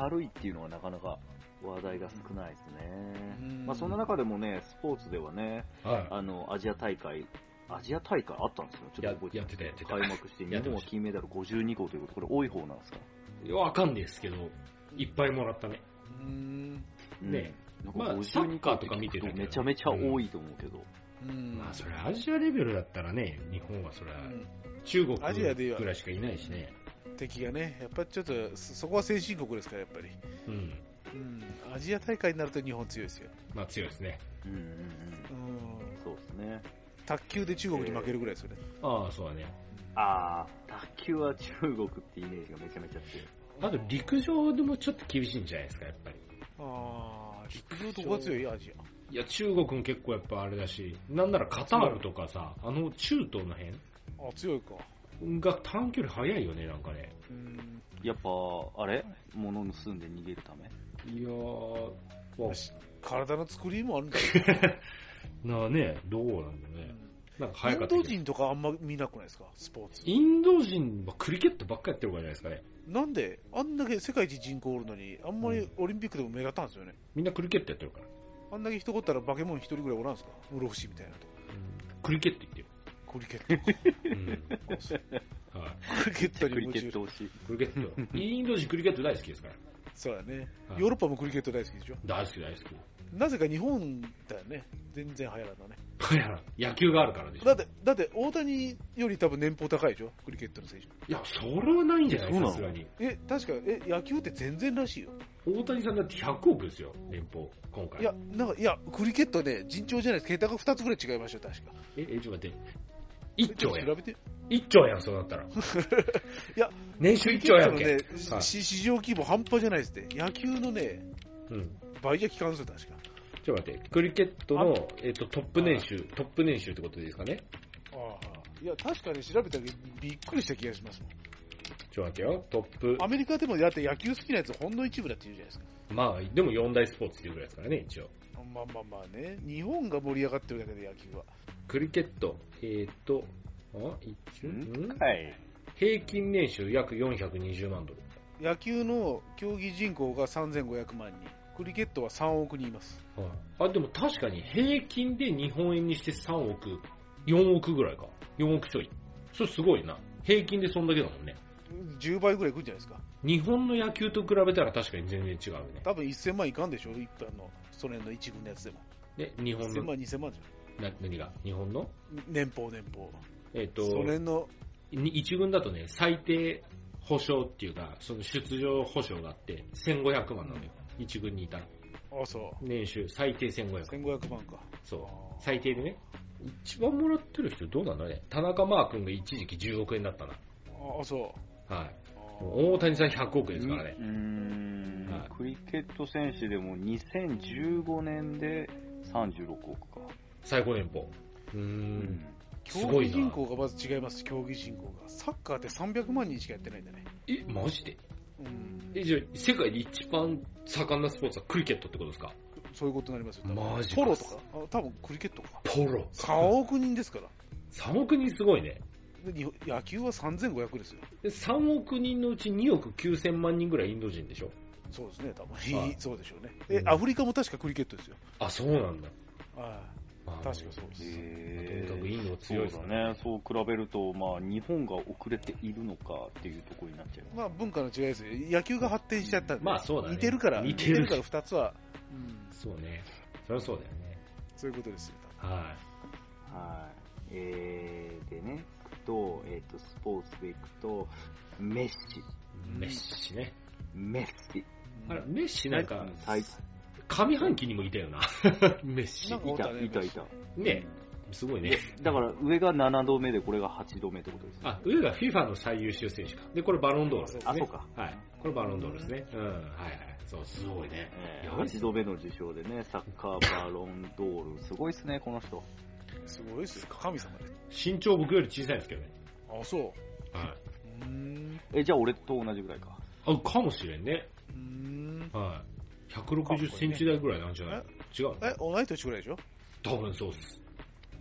明るいっていうのはなかなか話題が少ないですうね。んまあそんな中でもね、スポーツではね、はあの、アジア大会、アジア大会あったんですよ。ちょっと覚やってたやってた。開幕して、日本は金メダル52個ということ、これ多い方なんですか？いやわかんないですけど、いっぱいもらったね。うーん。ねなんかまあ52サッカーとか見てたけどめちゃめちゃ多いと思うけど。うんまあ、それアジアレベルだったらね、日本はそれはうん中国アジアではぐらいしかいないしね。敵がね、やっぱりちょっと、そそこは先進国ですから、やっぱり。うん。うん。アジア大会になると日本強いですよ。まあ強いですね。うんうんうん。うん。そうですね。卓球で中国に負けるぐらいですよね。ああ、そうだね。ああ、卓球は中国ってイメージがめちゃめちゃ強い。あと陸上でもちょっと厳しいんじゃないですか、やっぱり。ああ、陸上どこが強いアジア。いや、中国も結構やっぱあれだし、なんならカタールとかさ、あの中東の辺あ、強いか。が短距離速いよね、なんかね。うん。やっぱ、あれ？物盗んで逃げるため？いやー、ま体の作りもあるんだよ。あ、なあね、どうなんだろうね。なんかイ速かったけど。ンド人とかあんま見なくないですか、スポーツ。インド人はクリケットばっかやってるからじゃないですかね。なんで、あんだけ世界一人口おるのに、あんまりオリンピックでも目立たんですよね。みんなクリケットやってるから。あんだけ人おったら化け物一人ぐらいおらんすか？室伏みたいなと。クリケット言ってる。クリケット。うん。あそうはい。クリケットにクリケ夢中ット推し。クリケット。インド人クリケット大好きですから。そうだね。はいヨーロッパもクリケット大好きでしょ？大好き大好き。なぜか日本だよね。全然流行らんのね。いや、野球があるからでしょ。だって、だって大谷より多分年俸高いでしょ？クリケットの選手。いや、それはないんじゃない？そうなの？さすがに。え、確か、え、野球って全然らしいよ。大谷さんだって100億ですよ、年俸、今回。いや、なんか、いや、クリケットね、尋常じゃないです。桁が2つぐらい違いましたよ、確か。え、え、ちょっと待って。1兆やん。調べて。1兆やん、そうなったら。いや、年収1兆やんけ。ね、はいし市場規模半端じゃないですって。野球のね、うん。倍じゃ効かんすよ、確か。ちょっと待って、クリケットの、えっと、トップ年収、トップ年収ってことでいいですかね？ああ。いや、確かに調べたけど、びっくりした気がしますもん。ちょっと待ってよ、トップ。アメリカでもだって野球好きなやつほんの一部だって言うじゃないですか。まあ、でも4大スポーツっていうぐらいですからね、一応。まあまあまあね、日本が盛り上がってるだけで野球は。クリケット、えっと、あ、一ん？はい。平均年収約420万ドル。野球の競技人口が3500万人、クリケットは3億人います。はい、あ、でも確かに平均で日本円にして3億、4億ぐらいか。4億ちょい。それすごいな。平均でそんだけだもんね。10倍ぐらいいくんじゃないですか。日本の野球と比べたら確かに全然違うね。多分1000万いかんでしょ、一般の、それの一軍のやつでも。で、日本1000の、万、2000万じな何が？日本の？年俸、年俸。えっ、と、それの、に一軍だとね、最低保証っていうか、その出場保証があって、1500万なのよ。一軍にいたら。あ、そう。年収、最低1500。1500万か。そう。最低でね。一番もらってる人どうなんだね。田中マー君が一時期10億円だったな。あ、そう。はい。あ大谷さん100億円ですからねう。ーんはいクリケット選手でも2015年で36億か。最高年俸。うん競技人口がまず違います、競技人口が。サッカーって300万人しかやってないんだね。え、マジで？うん。え、じゃあ、世界で一番盛んなスポーツはクリケットってことですか？そういうことになりますよ。マジかポロとか？あ多分クリケットか。ポロ。3億人ですから。3億人すごいね。で日本野球は3500ですよ。で3億人のうち2億9000万人ぐらいインド人でしょ？そうですね、多分。はい そうでしょうね。え、うんアフリカも確かクリケットですよ。あ、そうなんだ。はい。あ確かそうです。へとにかくインドはそ強いうですだね。そう比べると、まあ、日本が遅れているのかっていうところになっちゃう。まあ文化の違いですよ。野球が発展しちゃったんで。まあそうだね似てるから、似てるから2つは、うん、そうね。そりゃそうだよね。そういうことですよ。ははい。えー、でね、と、えっ、と、スポーツで行くと、メッシ。い。メッシね。メッシ。あれ、メッシなんか、最上半期にもいたよな。メッシいた、いた、いた。ねすごいね。だから、上が7度目で、これが8度目ってことです。あ、上が FIFA の最優秀選手か。で、これバロンドールですね。あ、そうか。はい。これバロンドールですね。うん、はいはい。そう、すごいね。えーやばいっす8度目の受賞でね、サッカーバロンドール。すごいっすね、この人。すごいですよ。神様で。身長僕より小さいんですけどね。あ、そう。はい。うーん。え、じゃあ俺と同じぐらいか。あ、かもしれんね。うーん。はい。160センチ台ぐらいなんじゃない？違うえ、同い年ぐらいでしょ？多分そうっす。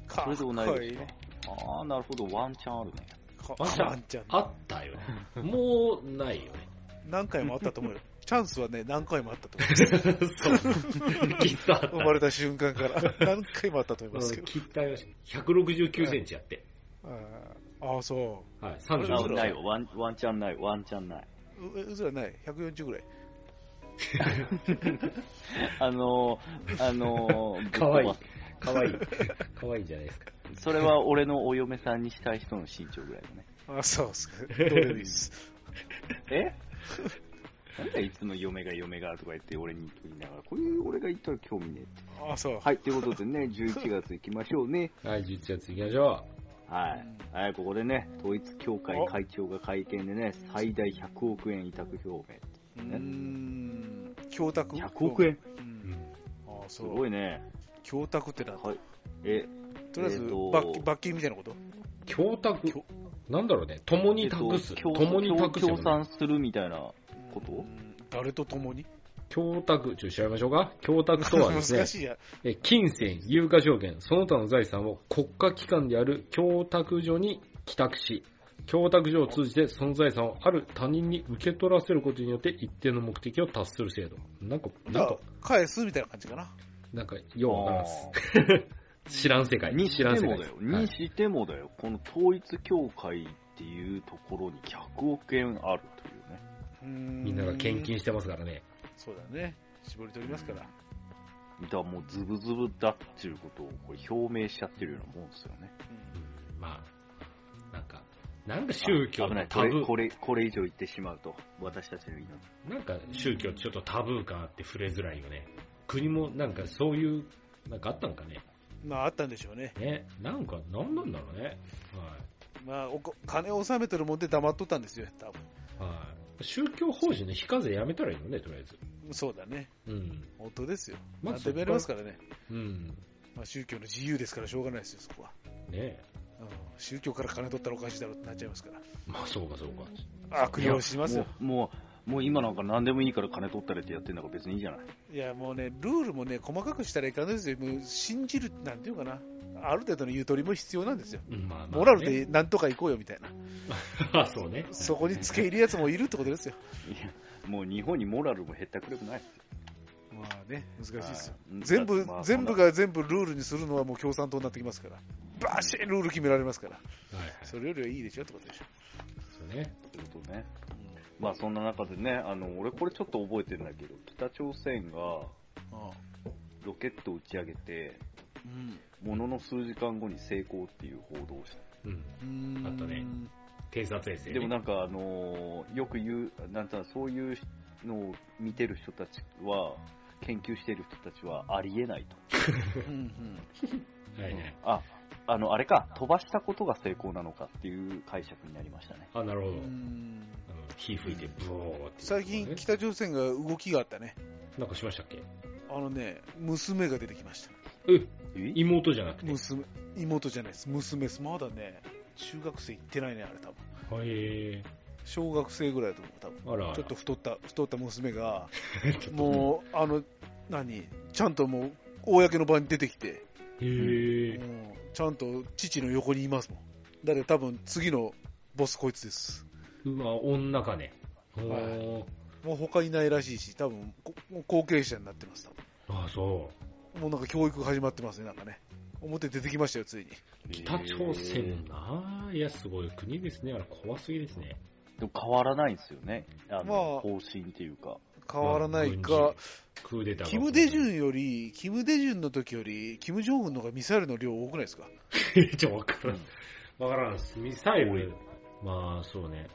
かそれで同いっこいい年か。ああ、なるほど、ワンチャンあるね。かワンチャンあったよね。もう、ないよね。何回もあったと思うよ。チャンスはね、何回もあったと思います。そう。きっとあった。生まれた瞬間から何回もあったと思いますけど。うんきっとありました。169センチやって。ああ、そはい。あ36ないわワン、ワンチャンない、ワンチャンない。う。ううずらない。140ぐらい。あのー、あのー、かわいい。かわいい。かわいいじゃないですか。それは俺のお嫁さんにしたい人の身長ぐらいだね。あそうっすか。どれです？え？なんだいつも嫁が嫁がとか言って俺に言いながら、これ俺が言ったら興味ねえって。あそう。はい、ということでね、11月行きましょうね。はい、11月行きましょはい。はい、ここでね、統一協会会長が会見でね、最大100億円委託表明。うーん。供託？100億円う。う。ん。あす。ごいね。供託ってなんだ？はい。え、とりあえずえーと罰金、罰金みたいなこと？供託？供。なんだろうね。共に託す。えっと共に託すよ協ね。賛するみたいなこと？うん誰と共に？供託、ちょっと調べましょうか。供託とはですね。え金銭、有価証券、その他の財産を国家機関である供託所に寄託し、供託所を通じてその財産をある他人に受け取らせることによって一定の目的を達する制度。なんか、なんか、返すみたいな感じかな。なんか、ようわからんっす。知らん世界。にして知らん世界もだよ。にしてもだよ。この統一協会っていうところに100億円あるというね。みんなが献金してますからね。そうだね。絞り取りますから。だからもうズブズブだっていうことをこれ表明しちゃってるようなもんですよね。うんまあ、なんか、なんか宗教。のタブー、これこれ、以上言ってしまうと、私たちの命。なんか宗教ちょっとタブー感あって触れづらいよね。国もなんかそういう、なんかあったんかね。まあ、あったんでしょうね。ね、なんか、なんなんだろうね。まあ、おこ金を納めてるもんで黙っとったんですよ、多分。はい。はい。宗教法人の非課税やめたらいいのね、とりあえず。そうだね。うん。本当ですよ。まあ何でもやりますからね。うん。まあ、宗教の自由ですからしょうがないですよ、そこは。ねうん、宗教から金取ったらおかしいだろうってなっちゃいますから。まあ、そうかそうか。悪用しますよ。もう、もう、今なんか何でもいいから金取ったれってやってんだから別にいいじゃない。いや、もうね、ルールもね、細かくしたらいかんですよ。もう信じる、なんていうかな。ある程度のゆとりも必要なんですよ。うん、まあまあ、モラルでなんとか行こうよみたいな。あ、そうね。そこに付け入るやつもいるってことですよ。いや、もう日本にモラルも減ったくれもない。まあね、難しいですよ。はい全部、まあ全部が全部ルールにするのはもう共産党になってきますから。バシッルール決められますから。はいはい。それよりはいいでしょってことでしょ。そうね。ということね。まあそんな中でね、あの、俺これちょっと覚えてるんだけど、北朝鮮があロケットを打ち上げて、うんものの数時間後に成功っていう報道をした。うん。うーんあとね偵察衛星、ね。でもなんかあのーよく言う、なんていうのそういうのを見てる人たちは、研究してる人たちはありえないと。はいはい。あ、あの、あれか、飛ばしたことが成功なのかっていう解釈になりましたね。あ、なるほど。火吹いて、ブオーって。最近、北朝鮮が動きがあったね。なんかしましたっけ？あのね、娘が出てきました。え、え？妹じゃなくて？娘、妹じゃないです。娘です。まだね、中学生行ってないね、あれ多分。へ小学生ぐらいだと思う、多分。あらちょっと太った、太った娘が、もう、あの、何？ちゃんともう、公の場に出てきて、へえ。もうちゃんと父の横にいますもん。だって多分次のボスこいつです。うわ、女かね。おはいーもう他いないらしいし、多分こもう後継者になってます、多あ、そ分もうなんか教育始まってますね、なんかね。表出てきましたよ、ついに。う。北朝鮮なあいや、すごい国ですね。あれ、怖すぎですね。でも変わらないんですよね。あの、まあ方針っていうか。変わらないまあか、クーデターがキム・デジュンより、キム・デジュンの時より、キム・ジョンウンの方がミサイルの量多くないですか？ちょ、わからん。わからんです。ミサイル、まあ、そうね。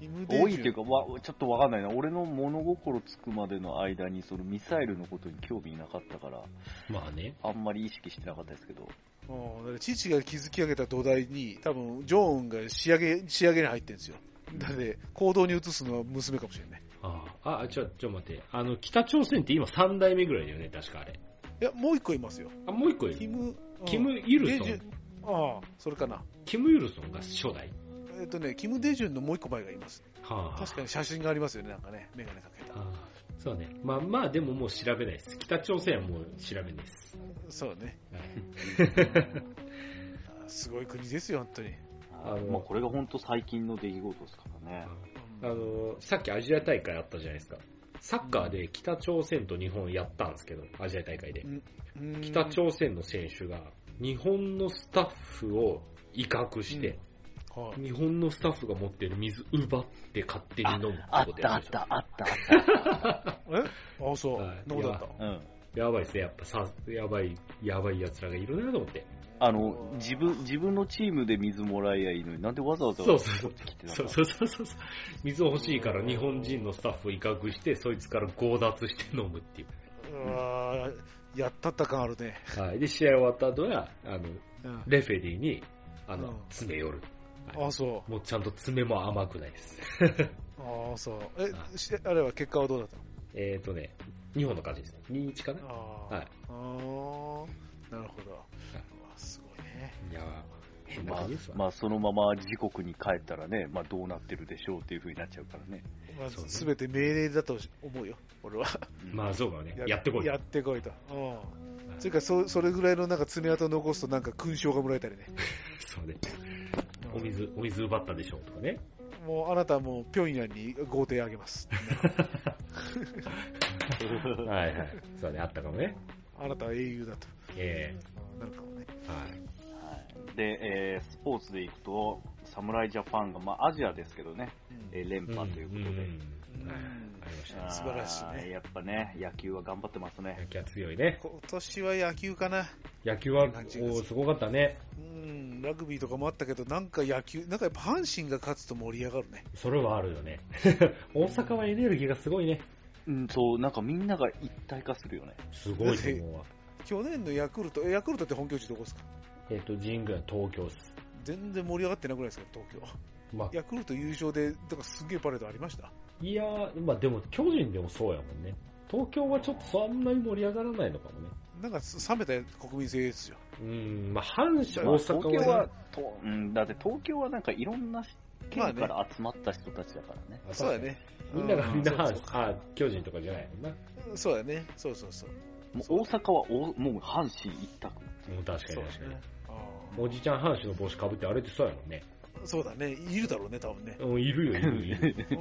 キム・デジュン。多いっていうか、わちょっとわかんないな。俺の物心つくまでの間に、そのミサイルのことに興味なかったから、まあね。あんまり意識してなかったですけど。うんだから父が築き上げた土台に、多分ジョンウンが仕上げ仕上げに入ってるんですよ。だって、行動に移すのは娘かもしれない。ああ、あ、ちょ、ちょ、待って。あの、北朝鮮って今3代目ぐらいだよね、確かあれ。いや、もう一個いますよ。あ、もう一個いる？キム、キム・イルソン。ああ、それかな。キム・イルソンが初代。えっとね、キム・デジュンのもう一個前がいます。はあ、確かに写真がありますよね、なんかね、メガネかけた。ああそうね。まあまあ、でももう調べないです。北朝鮮はもう調べないです。そうね。はい あすごい国ですよ、本当に。あのまあ、これが本当最近の出来事ですからね。あの、さっきアジア大会あったじゃないですか。サッカーで北朝鮮と日本やったんですけど、アジア大会で。うん北朝鮮の選手が日本のスタッフを威嚇して、はい日本のスタッフが持ってる水奪って勝手に飲むってあっことやりましたたあっあったあっ え？あ、そう。はいそんなことあった？た。うん。やばいですね。やっぱさ、やばい、やばい奴らがいるなと思って。あの、自分、自分のチームで水もらえやいいのになんでわざわざそうそうそうそうそうそう。水欲しいから日本人のスタッフを威嚇して、そいつから強奪して飲むっていう。うわーやったった感あるね。はい。で、試合終わった後は、あの、うんレフェリーに、あのうん、詰め寄る。あ、そもうちゃんと爪も甘くないです。う。あ、そう。え、しあれは結果はどうだったの？えっとね、日本の勝ちです。2-1かな？はいあー、なるほど。や変なまあ感じですわ。まあ、そのまま自国に帰ったらね、まあ、どうなってるでしょうっていう風になっちゃうからね。まあ、そうねすべて命令だと思うよ、俺は。まあそうかもね。やってこい。やってこいと。うん。それからそ、それぐらいのなんか爪痕を残すとなんか勲章がもらえたりね。そうね。お水、お水奪ったでしょうとかね。もうあなたはもう平壌に豪邸あげます。はいはい。そうね、あったかもね。あなたは英雄だと。えなるかもね。えはい。はいで、えースポーツでいくと、侍ジャパンが、まあ、アジアですけどね、えー連覇ということで。うんありましたね。素晴らしいねやっぱね、野球は頑張ってますね。野球は強いね。今年は野球かな。野球は、おーすごかったね。うん、ラグビーとかもあったけど、なんか野球、なんかやっぱ阪神が勝つと盛り上がるね。それはあるよね。大阪はエネルギーがすごいね。うん、そう、なんかみんなが一体化するよね。すごいと思うわ。去年のヤクルト、えヤクルトって本拠地どこですか？えっ、と、神宮東京っす。全然盛り上がってなくないですか、東京。まあ、ヤクルト優勝で、だからすげえパレードありました。いやー、まあでも巨人でもそうやもんね。東京はちょっとそんなに盛り上がらないのかもね。なんか冷めた国民性ですよ。うん、まあ阪神、まあ大阪はね、東京は、とうん、だって東京はなんかいろんな県から集まった人たちだからね。あそうだ。ね。みんながみんな、うそうあ、巨人とかじゃないもんな。そうそうだね。そうそうそう。もう大阪はおもう阪神一択。もう確かに確かに。あおじちゃん阪神の帽子かぶってあれってそうやもんね。ーそうだね。いるだろうね、多分ね。うん、いるよ、いるいる。う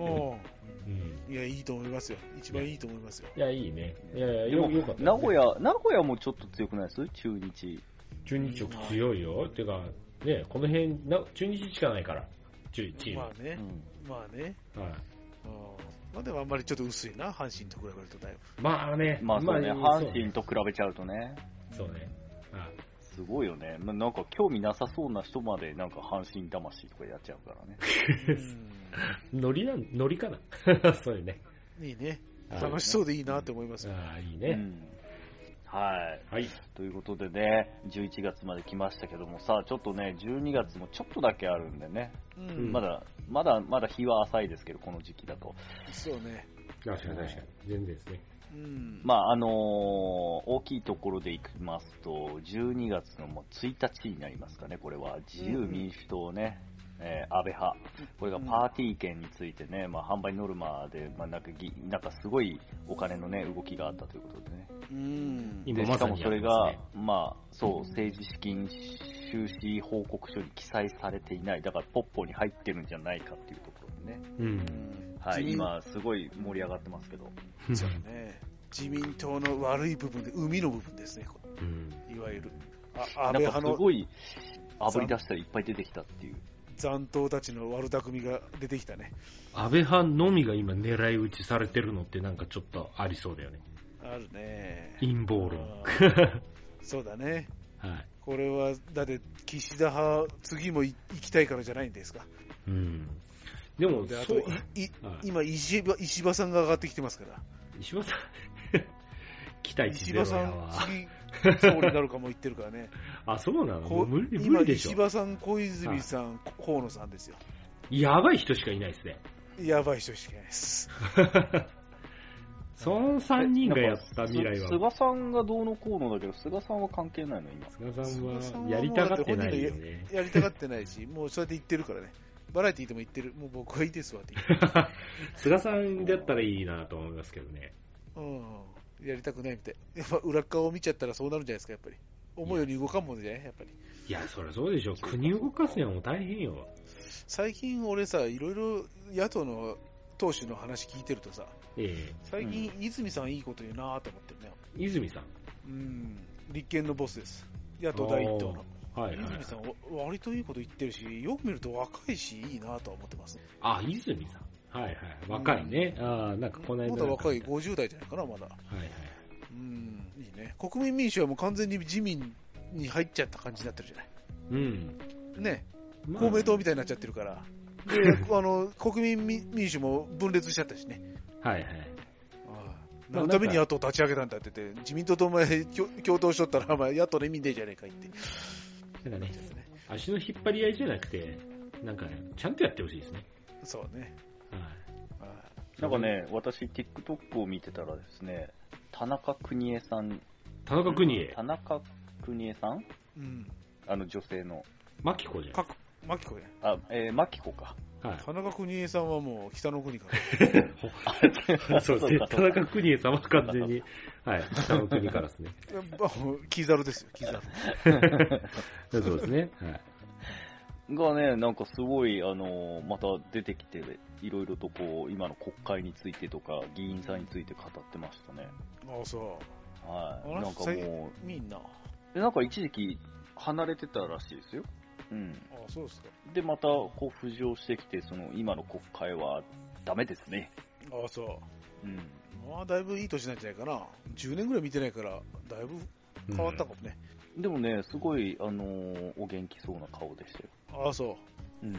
うん。ん。いや、いいと思いますよ。一番いいと思いますよ。いや、いいね。いやいや、よ、よかった、名古。屋、名古屋もちょっと強くないです？中日。中日直強いよ。てか、ね、この辺、な中日しかないから、中チーム。まあねう。ん。まあね。はい。うんまあでもあんまりちょっと薄いな、阪神と比べるとだいぶ。まあね、まあそうね、まあ阪神と比べちゃうとね、そうね。はいすごいよね。まあなんか興味なさそうな人までなんか阪神魂とかやっちゃうからね。ノリなん、ノリかな そうよね。うんいいね。はい楽しそうでいいなって思いますよ。ああ、いいうね。ん。はい。はい。ということでね、11月まで来ましたけどもさ、ちょっとね、12月もちょっとだけあるんでね、うんまだ、まだ、まだ日は浅いですけど、この時期だと。そうね。確かに確かに。全然ですね。うん。まあ、あのー大きいところでいきますと、12月のもう1日になりますかね、これは。自由民主党ね、えー安倍派。これがパーティー券についてね、まあ、販売ノルマで、まあ、なんかぎ、なんかすごいお金のね、動きがあったということでね。うん。でしかもそれが、まあ、そう、政治資金収支報告書に記載されていない、だからポッポに入ってるんじゃないかっていうところでね。うん。はい、自民今、すごい盛り上がってますけど。そうね。自民党の悪い部分で、海の部分ですね、こうん。れいわゆる。あ安なんかす倍派のごい、炙り出したらいっぱい出てきたっていう。残党たちの悪巧みが出てきたね。安倍派のみが今狙い撃ちされてるのってなんかちょっとありそうだよね。あるね。陰謀論。そうだね。はい。これは、だって、岸田派、次もい行きたいからじゃないんですか。うん。でも、で、あと、そう、いいはい今石破、石破さんが上がってきてますから。石破さん、期待値石ゼロ破さん。次、総理になるかも言ってるからね。あ、そうなの？こ無理今、無理でしょ。石破さん、小泉さん、河野さんですよ。やばい人しかいないですね。やばい人しかいないです。その3人がやった未来は、す菅さんがどうのこうのだけど、菅さんは関係ないの、今。菅さんはやりたがってないよね。やりたがってないし、もうそうやって言ってるからね。バラエティーでも言ってる。もう僕はいいですわって言って 菅さんだったらいいなと思いますけどね。うん。やりたくないみたい。やっぱ裏側を見ちゃったらそうなるんじゃないですか、やっぱり。思うように動かんもんじゃない？やっぱり。いや、そりゃそうでしょ。国動かすにはもう大変よ。最近俺さ、いろいろ野党の党首の話聞いてるとさ、え最近泉さんいいこと言うなと思ってるね。え泉さん？うん。立憲のボスです。野党第一党の。はいはい泉。さん、わ割といいこと言ってるし、よく見ると若いし、いいなとは思ってます。あ、泉さん。はいはい。若いね。ああ、なんかこの間まだ若いなんか見50代じゃないかな、まだ。たはいはい。うん、いいね。国民民主はもう完全に自民に入っちゃった感じになってるじゃない。うん。ね、まあ公明党みたいになっちゃってるから。で、あの、国民民民主も分裂しちゃったしね。はいはい。何のために野党立ち上げたんだって言って、自民党とお前共共闘しとったら、まあ、野党の意味ねえじゃねえか言って。なんかね、足の引っ張り合いじゃなくて、なんかね、ちゃんとやってほしいですね。そうね。はい。はいなんかね、私、TikTok を見てたらですね、田中邦衛さん、田中邦衛、田中邦衛さん？うん。あの女性の、マキコじゃん。かマキコや。あ、えー、マキコか。はい。田中邦衛さんはもう北の国から。そうですね。田中邦衛さんは完全に、はい、北の国からですね。キザルですよ、キザル。そうですね。はい。がね、なんかすごい、あのまた出てきて、いろいろとこう、今の国会についてとか、議員さんについて語ってましたね。ああ、そう。はい。なんか最もみんな？なんか一時期離れてたらしいですよ。うん。あ、そうですか。で、また、こう、浮上してきて、その、今の国会はダメですね。ああ、そう。うん。まあ、だいぶいい年なんじゃないかな。10年ぐらい見てないから、だいぶ変わったかもね。でもね、すごい、あのーお元気そうな顔でしたよ。ああ、そう。うん。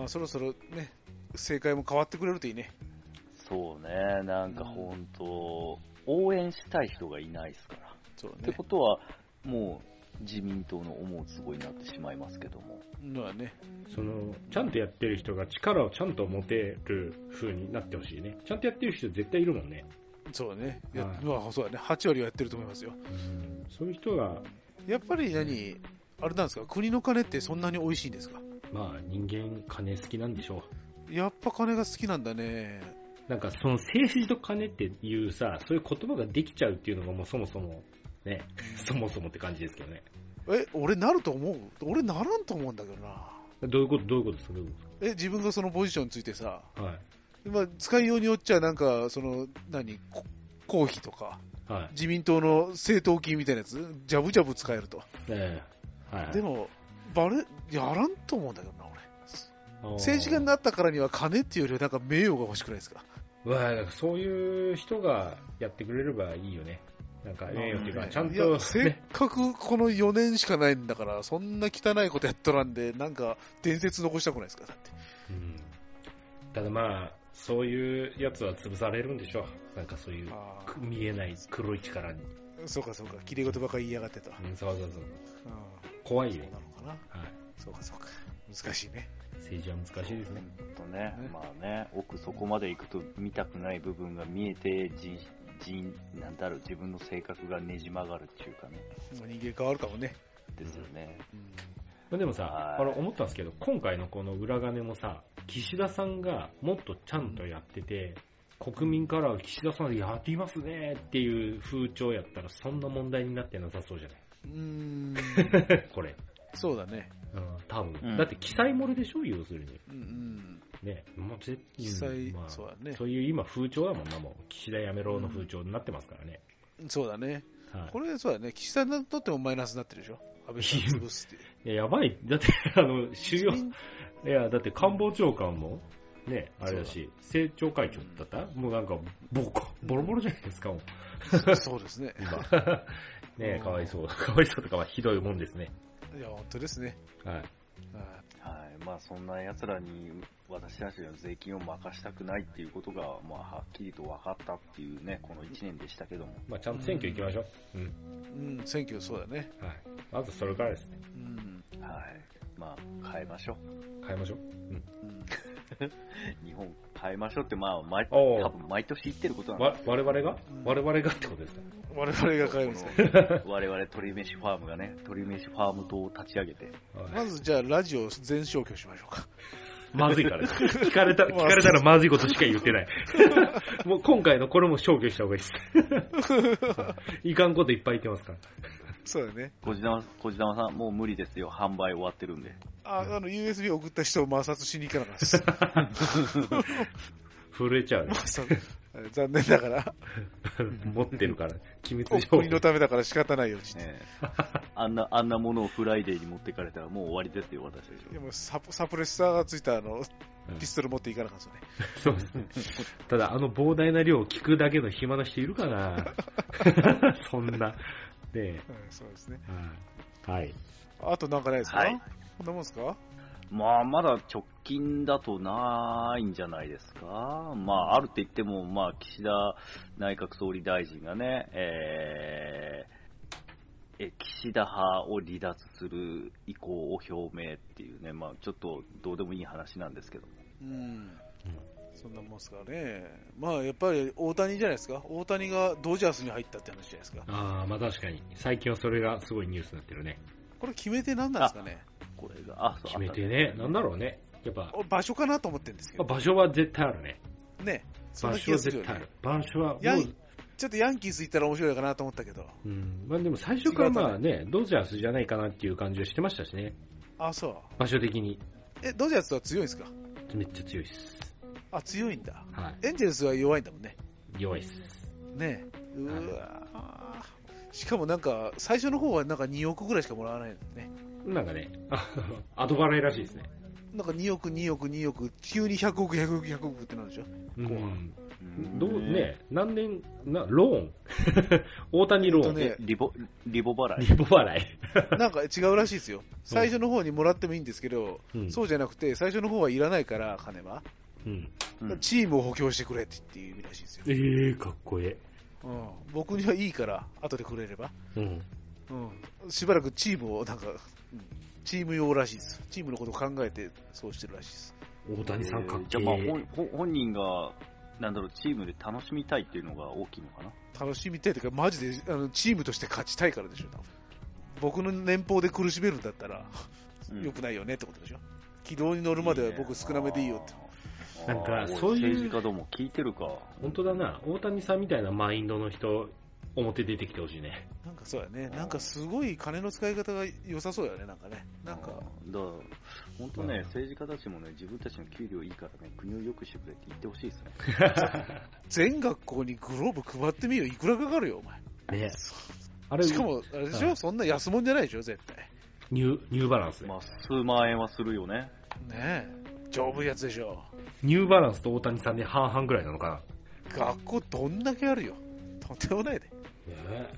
ああ、そろそろね、正解も変わってくれるといいね。そうね、なんか本当、応援したい人がいないですから。そうってね。ことは、もう自民党の思うつぼになってしまいますけども。まあね。その、ちゃんとやってる人が力をちゃんと持てる風になってほしいね。ちゃんとやってる人絶対いるもんね。そうね。やはいまあ、そうだね。8割はやってると思いますよ。うんそういう人が、やっぱり何、あれなんですか、国の金ってそんなに美味しいんですか？まあ人間金好きなんでしょやっぱ金が好きなんだね。う。なんかその政治と金っていうさ、そういう言葉ができちゃうっていうのがもうそもそも、ね、そもそもって感じですけどね。え、俺なると思う？俺ならんと思うんだけどな。どういうこと、どういうことですか？え、自分がそのポジションについてさ、とはい。まあ、使いようによっちゃなんか、その、何、こ公費とか、はい。自民党の政党金みたいなやつ、ジャブジャブ使えると。ええはい。でも、バレ、やらんと思うんだけどな、俺。政治家になったからには金っていうよりはなんか名誉が欲しくないですか？わあそういう人がやってくれればいいよね。なんか、名誉っていうか、ちゃんいやと、せっね、かくこの4年しかないんだから、そんな汚いことやっとらんで、なんか伝説残したくないですか？だって。うんただまあ、そういうやつは潰されるんでしょう。なんかそういう、見えない黒い力に。あ、そうかそうか、綺麗事ばかり言いやがってと。うん、そうそうそう。うん怖いよそう。なのかな？はい。そうかそうか。難しいね。政治は難しいですね。とねね、まあね、奥底まで行くと見たくない部分が見えて、人、人、なんだろう、自分の性格がねじ曲がるっていうかね、もう人間変わるかもね。ですよね。まあでもさは、いこれ思ったんですけど、今回のこの裏金もさ、岸田さんがもっとちゃんとやってて、国民からは岸田さんやりますねっていう風潮やったらそんな問題になってなさそうじゃなうーん、い これ。そうだね。うん、多分。うんだって記載漏れでしょ要するに。うんうん。ね。もう絶実際、うんまあそうだねそういう今風潮だもんな、もう。岸田やめろの風潮になってますからね。そうだね。はいこれ、そうだね。岸田にとってもマイナスになってるでしょ？安倍さん潰すって。いや、やばい。だって、あの、主要、自民いや、だって官房長官も、ね、あれだし、政調会長だった？もうなんか、ボコ、ボロボロじゃないですか、もう。そうですね。今。ねかわいそう。かわいそうとかはひどいもんですね。いや、本当ですね。はい。はいはい。まあそんな奴らに私たちの税金を任したくないっていうことが、まあはっきりと分かったっていうね、この1年でしたけども。まあ、ちゃんと選挙行きましょう。うん。うん、選挙そうだね。はい。まずそれからですね。うん。はい。まあ変えましょ変えましょう。うんう。日本変えましょうって、まあ毎、多分毎年言ってることなんわで、我々が？うん我々がってことですか？我々が変えるんですね。我々鳥飯ファームがね、鳥飯ファーム党を立ち上げて、はいまずじゃあ、ラジオ全消去しましょうか。まずいからです。聞かれた、聞かれたらまずいことしか言ってない。もう今回のこれも消去した方がいいです。いかんこといっぱい言ってますから。そうだね。小路玉、小路玉さん、もう無理ですよ。販売終わってるんで。あ、あの、USB 送った人を摩擦しに行かなかったです。震えちゃうね。残念ながら、持ってるから。鬼滅情国のためだから仕方ないよ、ちええ あんな、あんなものをフライデーに持ってかれたらもう終わりですよ、私たちは。でもサプサプレッサーがついたあのうんピストル持っていかなかったね。そうですね。ただ、あの膨大な量を聞くだけの暇な人いるかなそんな。で、うんそうですね。はい。あとなんかないですか、はいこんなもんですか？まあ、まだ直近だとないんじゃないですか。まあ、あるって言っても、まあ、岸田内閣総理大臣がね、えーえ岸田派を離脱する意向を表明っていうね、まあ、ちょっとどうでもいい話なんですけども。うん。そんなもんですかね。まあやっぱり大谷じゃないですか。大谷がドジャースに入ったって話じゃないですか。ああ、まあ確かに。最近はそれがすごいニュースになってるね。これ決め手何なんですかね。これが、あ、そう決めてね。なんだろうね。やっぱ、場所かなと思ってるんですけど。場所は絶対あるね。ね。場所は絶対ある。。場所はちょっとヤンキース行ったら面白いかなと思ったけど。うん。まあでも最初からまあね、ドジャースじゃないかなっていう感じはしてましたしね。あ、そう。場所的に。え、ドジャースは強いんですか？めっちゃ強いです。あ、強いんだ。はい。エンジェルスは弱いんだもんね。弱いです。ねえ。うわーしかもなんか、最初の方はなんか2億ぐらいしかもらわないんだよね。なんかね、あ 後払いらしいですね。なんか2億、2億、2億、急に100億、100億、100億ってなるでしょ？うんどうね、何年、な、ローン？大谷ローン。えっとねえリボ、リボ払いリボ払い。なんか違うらしいですよ。最初の方にもらってもいいんですけど、うんそうじゃなくて、最初の方はいらないから、金は。うん。うんチームを補強してくれってっていう意味らしいですよ。ええー、かっこえうん、僕にはいいから、後でくれれば。え。うん。うん、しばらくチームを、なんか、うんチーム用らしいです。チームのことを考えて、そうしてるらしいです。大谷さんかっけえーじゃあまあえ。本人が、なんだろう、チームで楽しみたいっていうのが大きいのかな？楽しみたいというか、マジであのチームとして勝ちたいからでしょ、多分僕の年俸で苦しめるんだったら、うん良くないよねってことでしょ。軌道に乗るまでは僕少なめでいいよって。あーなんかそういう政治家ども聞いてるか。本当だな。大谷さんみたいなマインドの人、表出てきてほしいね。なんかそうやね。なんかすごい金の使い方が良さそうやね、なんかね。なんか、だから、本当ね、政治家たちもね、自分たちの給料いいからね、国を良くしてくれって言ってほしいですね。全学校にグローブ配ってみよ。いくらかかるよ、お前。ねあれ、しかも、あれでしょ、はいそんな安物じゃないでしょ、絶対。ニュー、ニューバランスで。まあ、数万円はするよね。ねえ。丈夫やつでしょ。ニューバランスと大谷さんで半々ぐらいなのか学校どんだけあるよ。とんでもないで。な。ね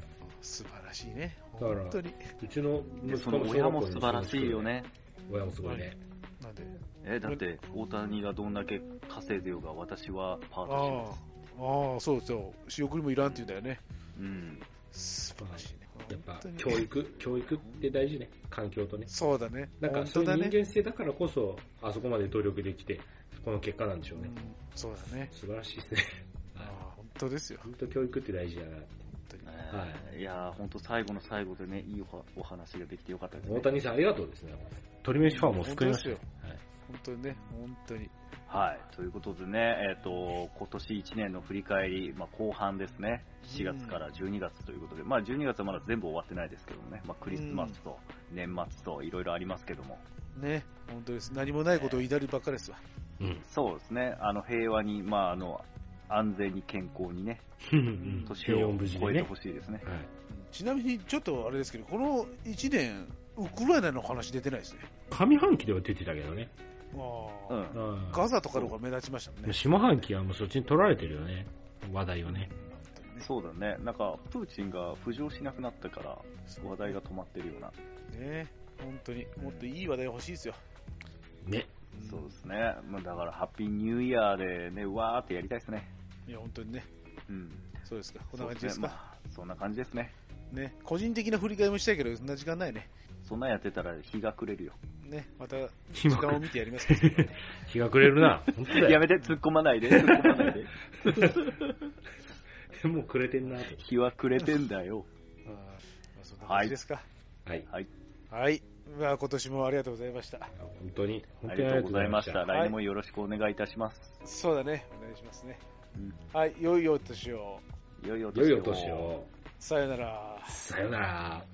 素晴らしいね。だから本当に。うちので息子の親も素晴らしいよ。ね。親もすごいね。なんで？え、だって、大谷がどんだけ稼いでようが、私はパートします。ああ、ああ、そうそう。仕送りもいらんって言うんだよね。うん。素晴らしいね。やっぱ本当に教育、教育って大事ね。環境とね。そうだね。なんかそういう。人間性だからこそ、あそこまで努力できて、この結果なんでしょうね。うんそうだね。素晴らしいですね。ああ、本当ですよ。本当教育って大事だな。本当に。い、やー、本当最後の最後でね、いいお話ができてよかったですね大。谷さんありがとうですね。鳥飯ファンも救いましたよ。はい本当にね。本当に。はい。ということでね、えっ、と、今年1年の振り返り、まあ、後半ですね。4月から12月ということで、まあ、12月はまだ全部終わってないですけどもね、まあ、クリスマスと年末といろいろありますけども、ね。本当です。何もないことを祈るばっかりですわ。うん。そうですね、あの、平和に、まあ、あの、安全に健康にね、うん年平を超えてほ。しいですね。はいちなみに、ちょっとあれですけど、この1年、ウクライナの話出てないですね。上半期では出てたけどね。あうあ、ん。うんガザとかの方が目立ちましたもんね。下半期はもうそっちに取られてるよね。話題をね。そうだね、なんか、プーチンが浮上しなくなったから、話題が止まってるような。ね本当に、もっといい話題欲しいですよ。ね。そうですね。まあ、だから、ハッピーニューイヤーでね、うわーってやりたいですね。いや、本当にね。うん。そうですか。こんな感じですか？ねまあ、そんな感じですね。ね。個人的な振り返りもしたいけど、そんな時間ないね。そんなんやってたら日が暮れるよ。ね。また、日が時間を見てやりますから。日が暮れるな。やめて、突っ込まないで、突っ込まないで。もう暮れてんなと。日は暮れてんだよ。あーまあ、そんな感じですか。はい。はい。はい。まあ、今年もありがとうございました。本当に、本あ当にりがとうございました。い来年もよろしくお願いいたします。そうだね。お願いしますね。うんはい。良いお年を。良いお良いお年を。さよなら。さよなら。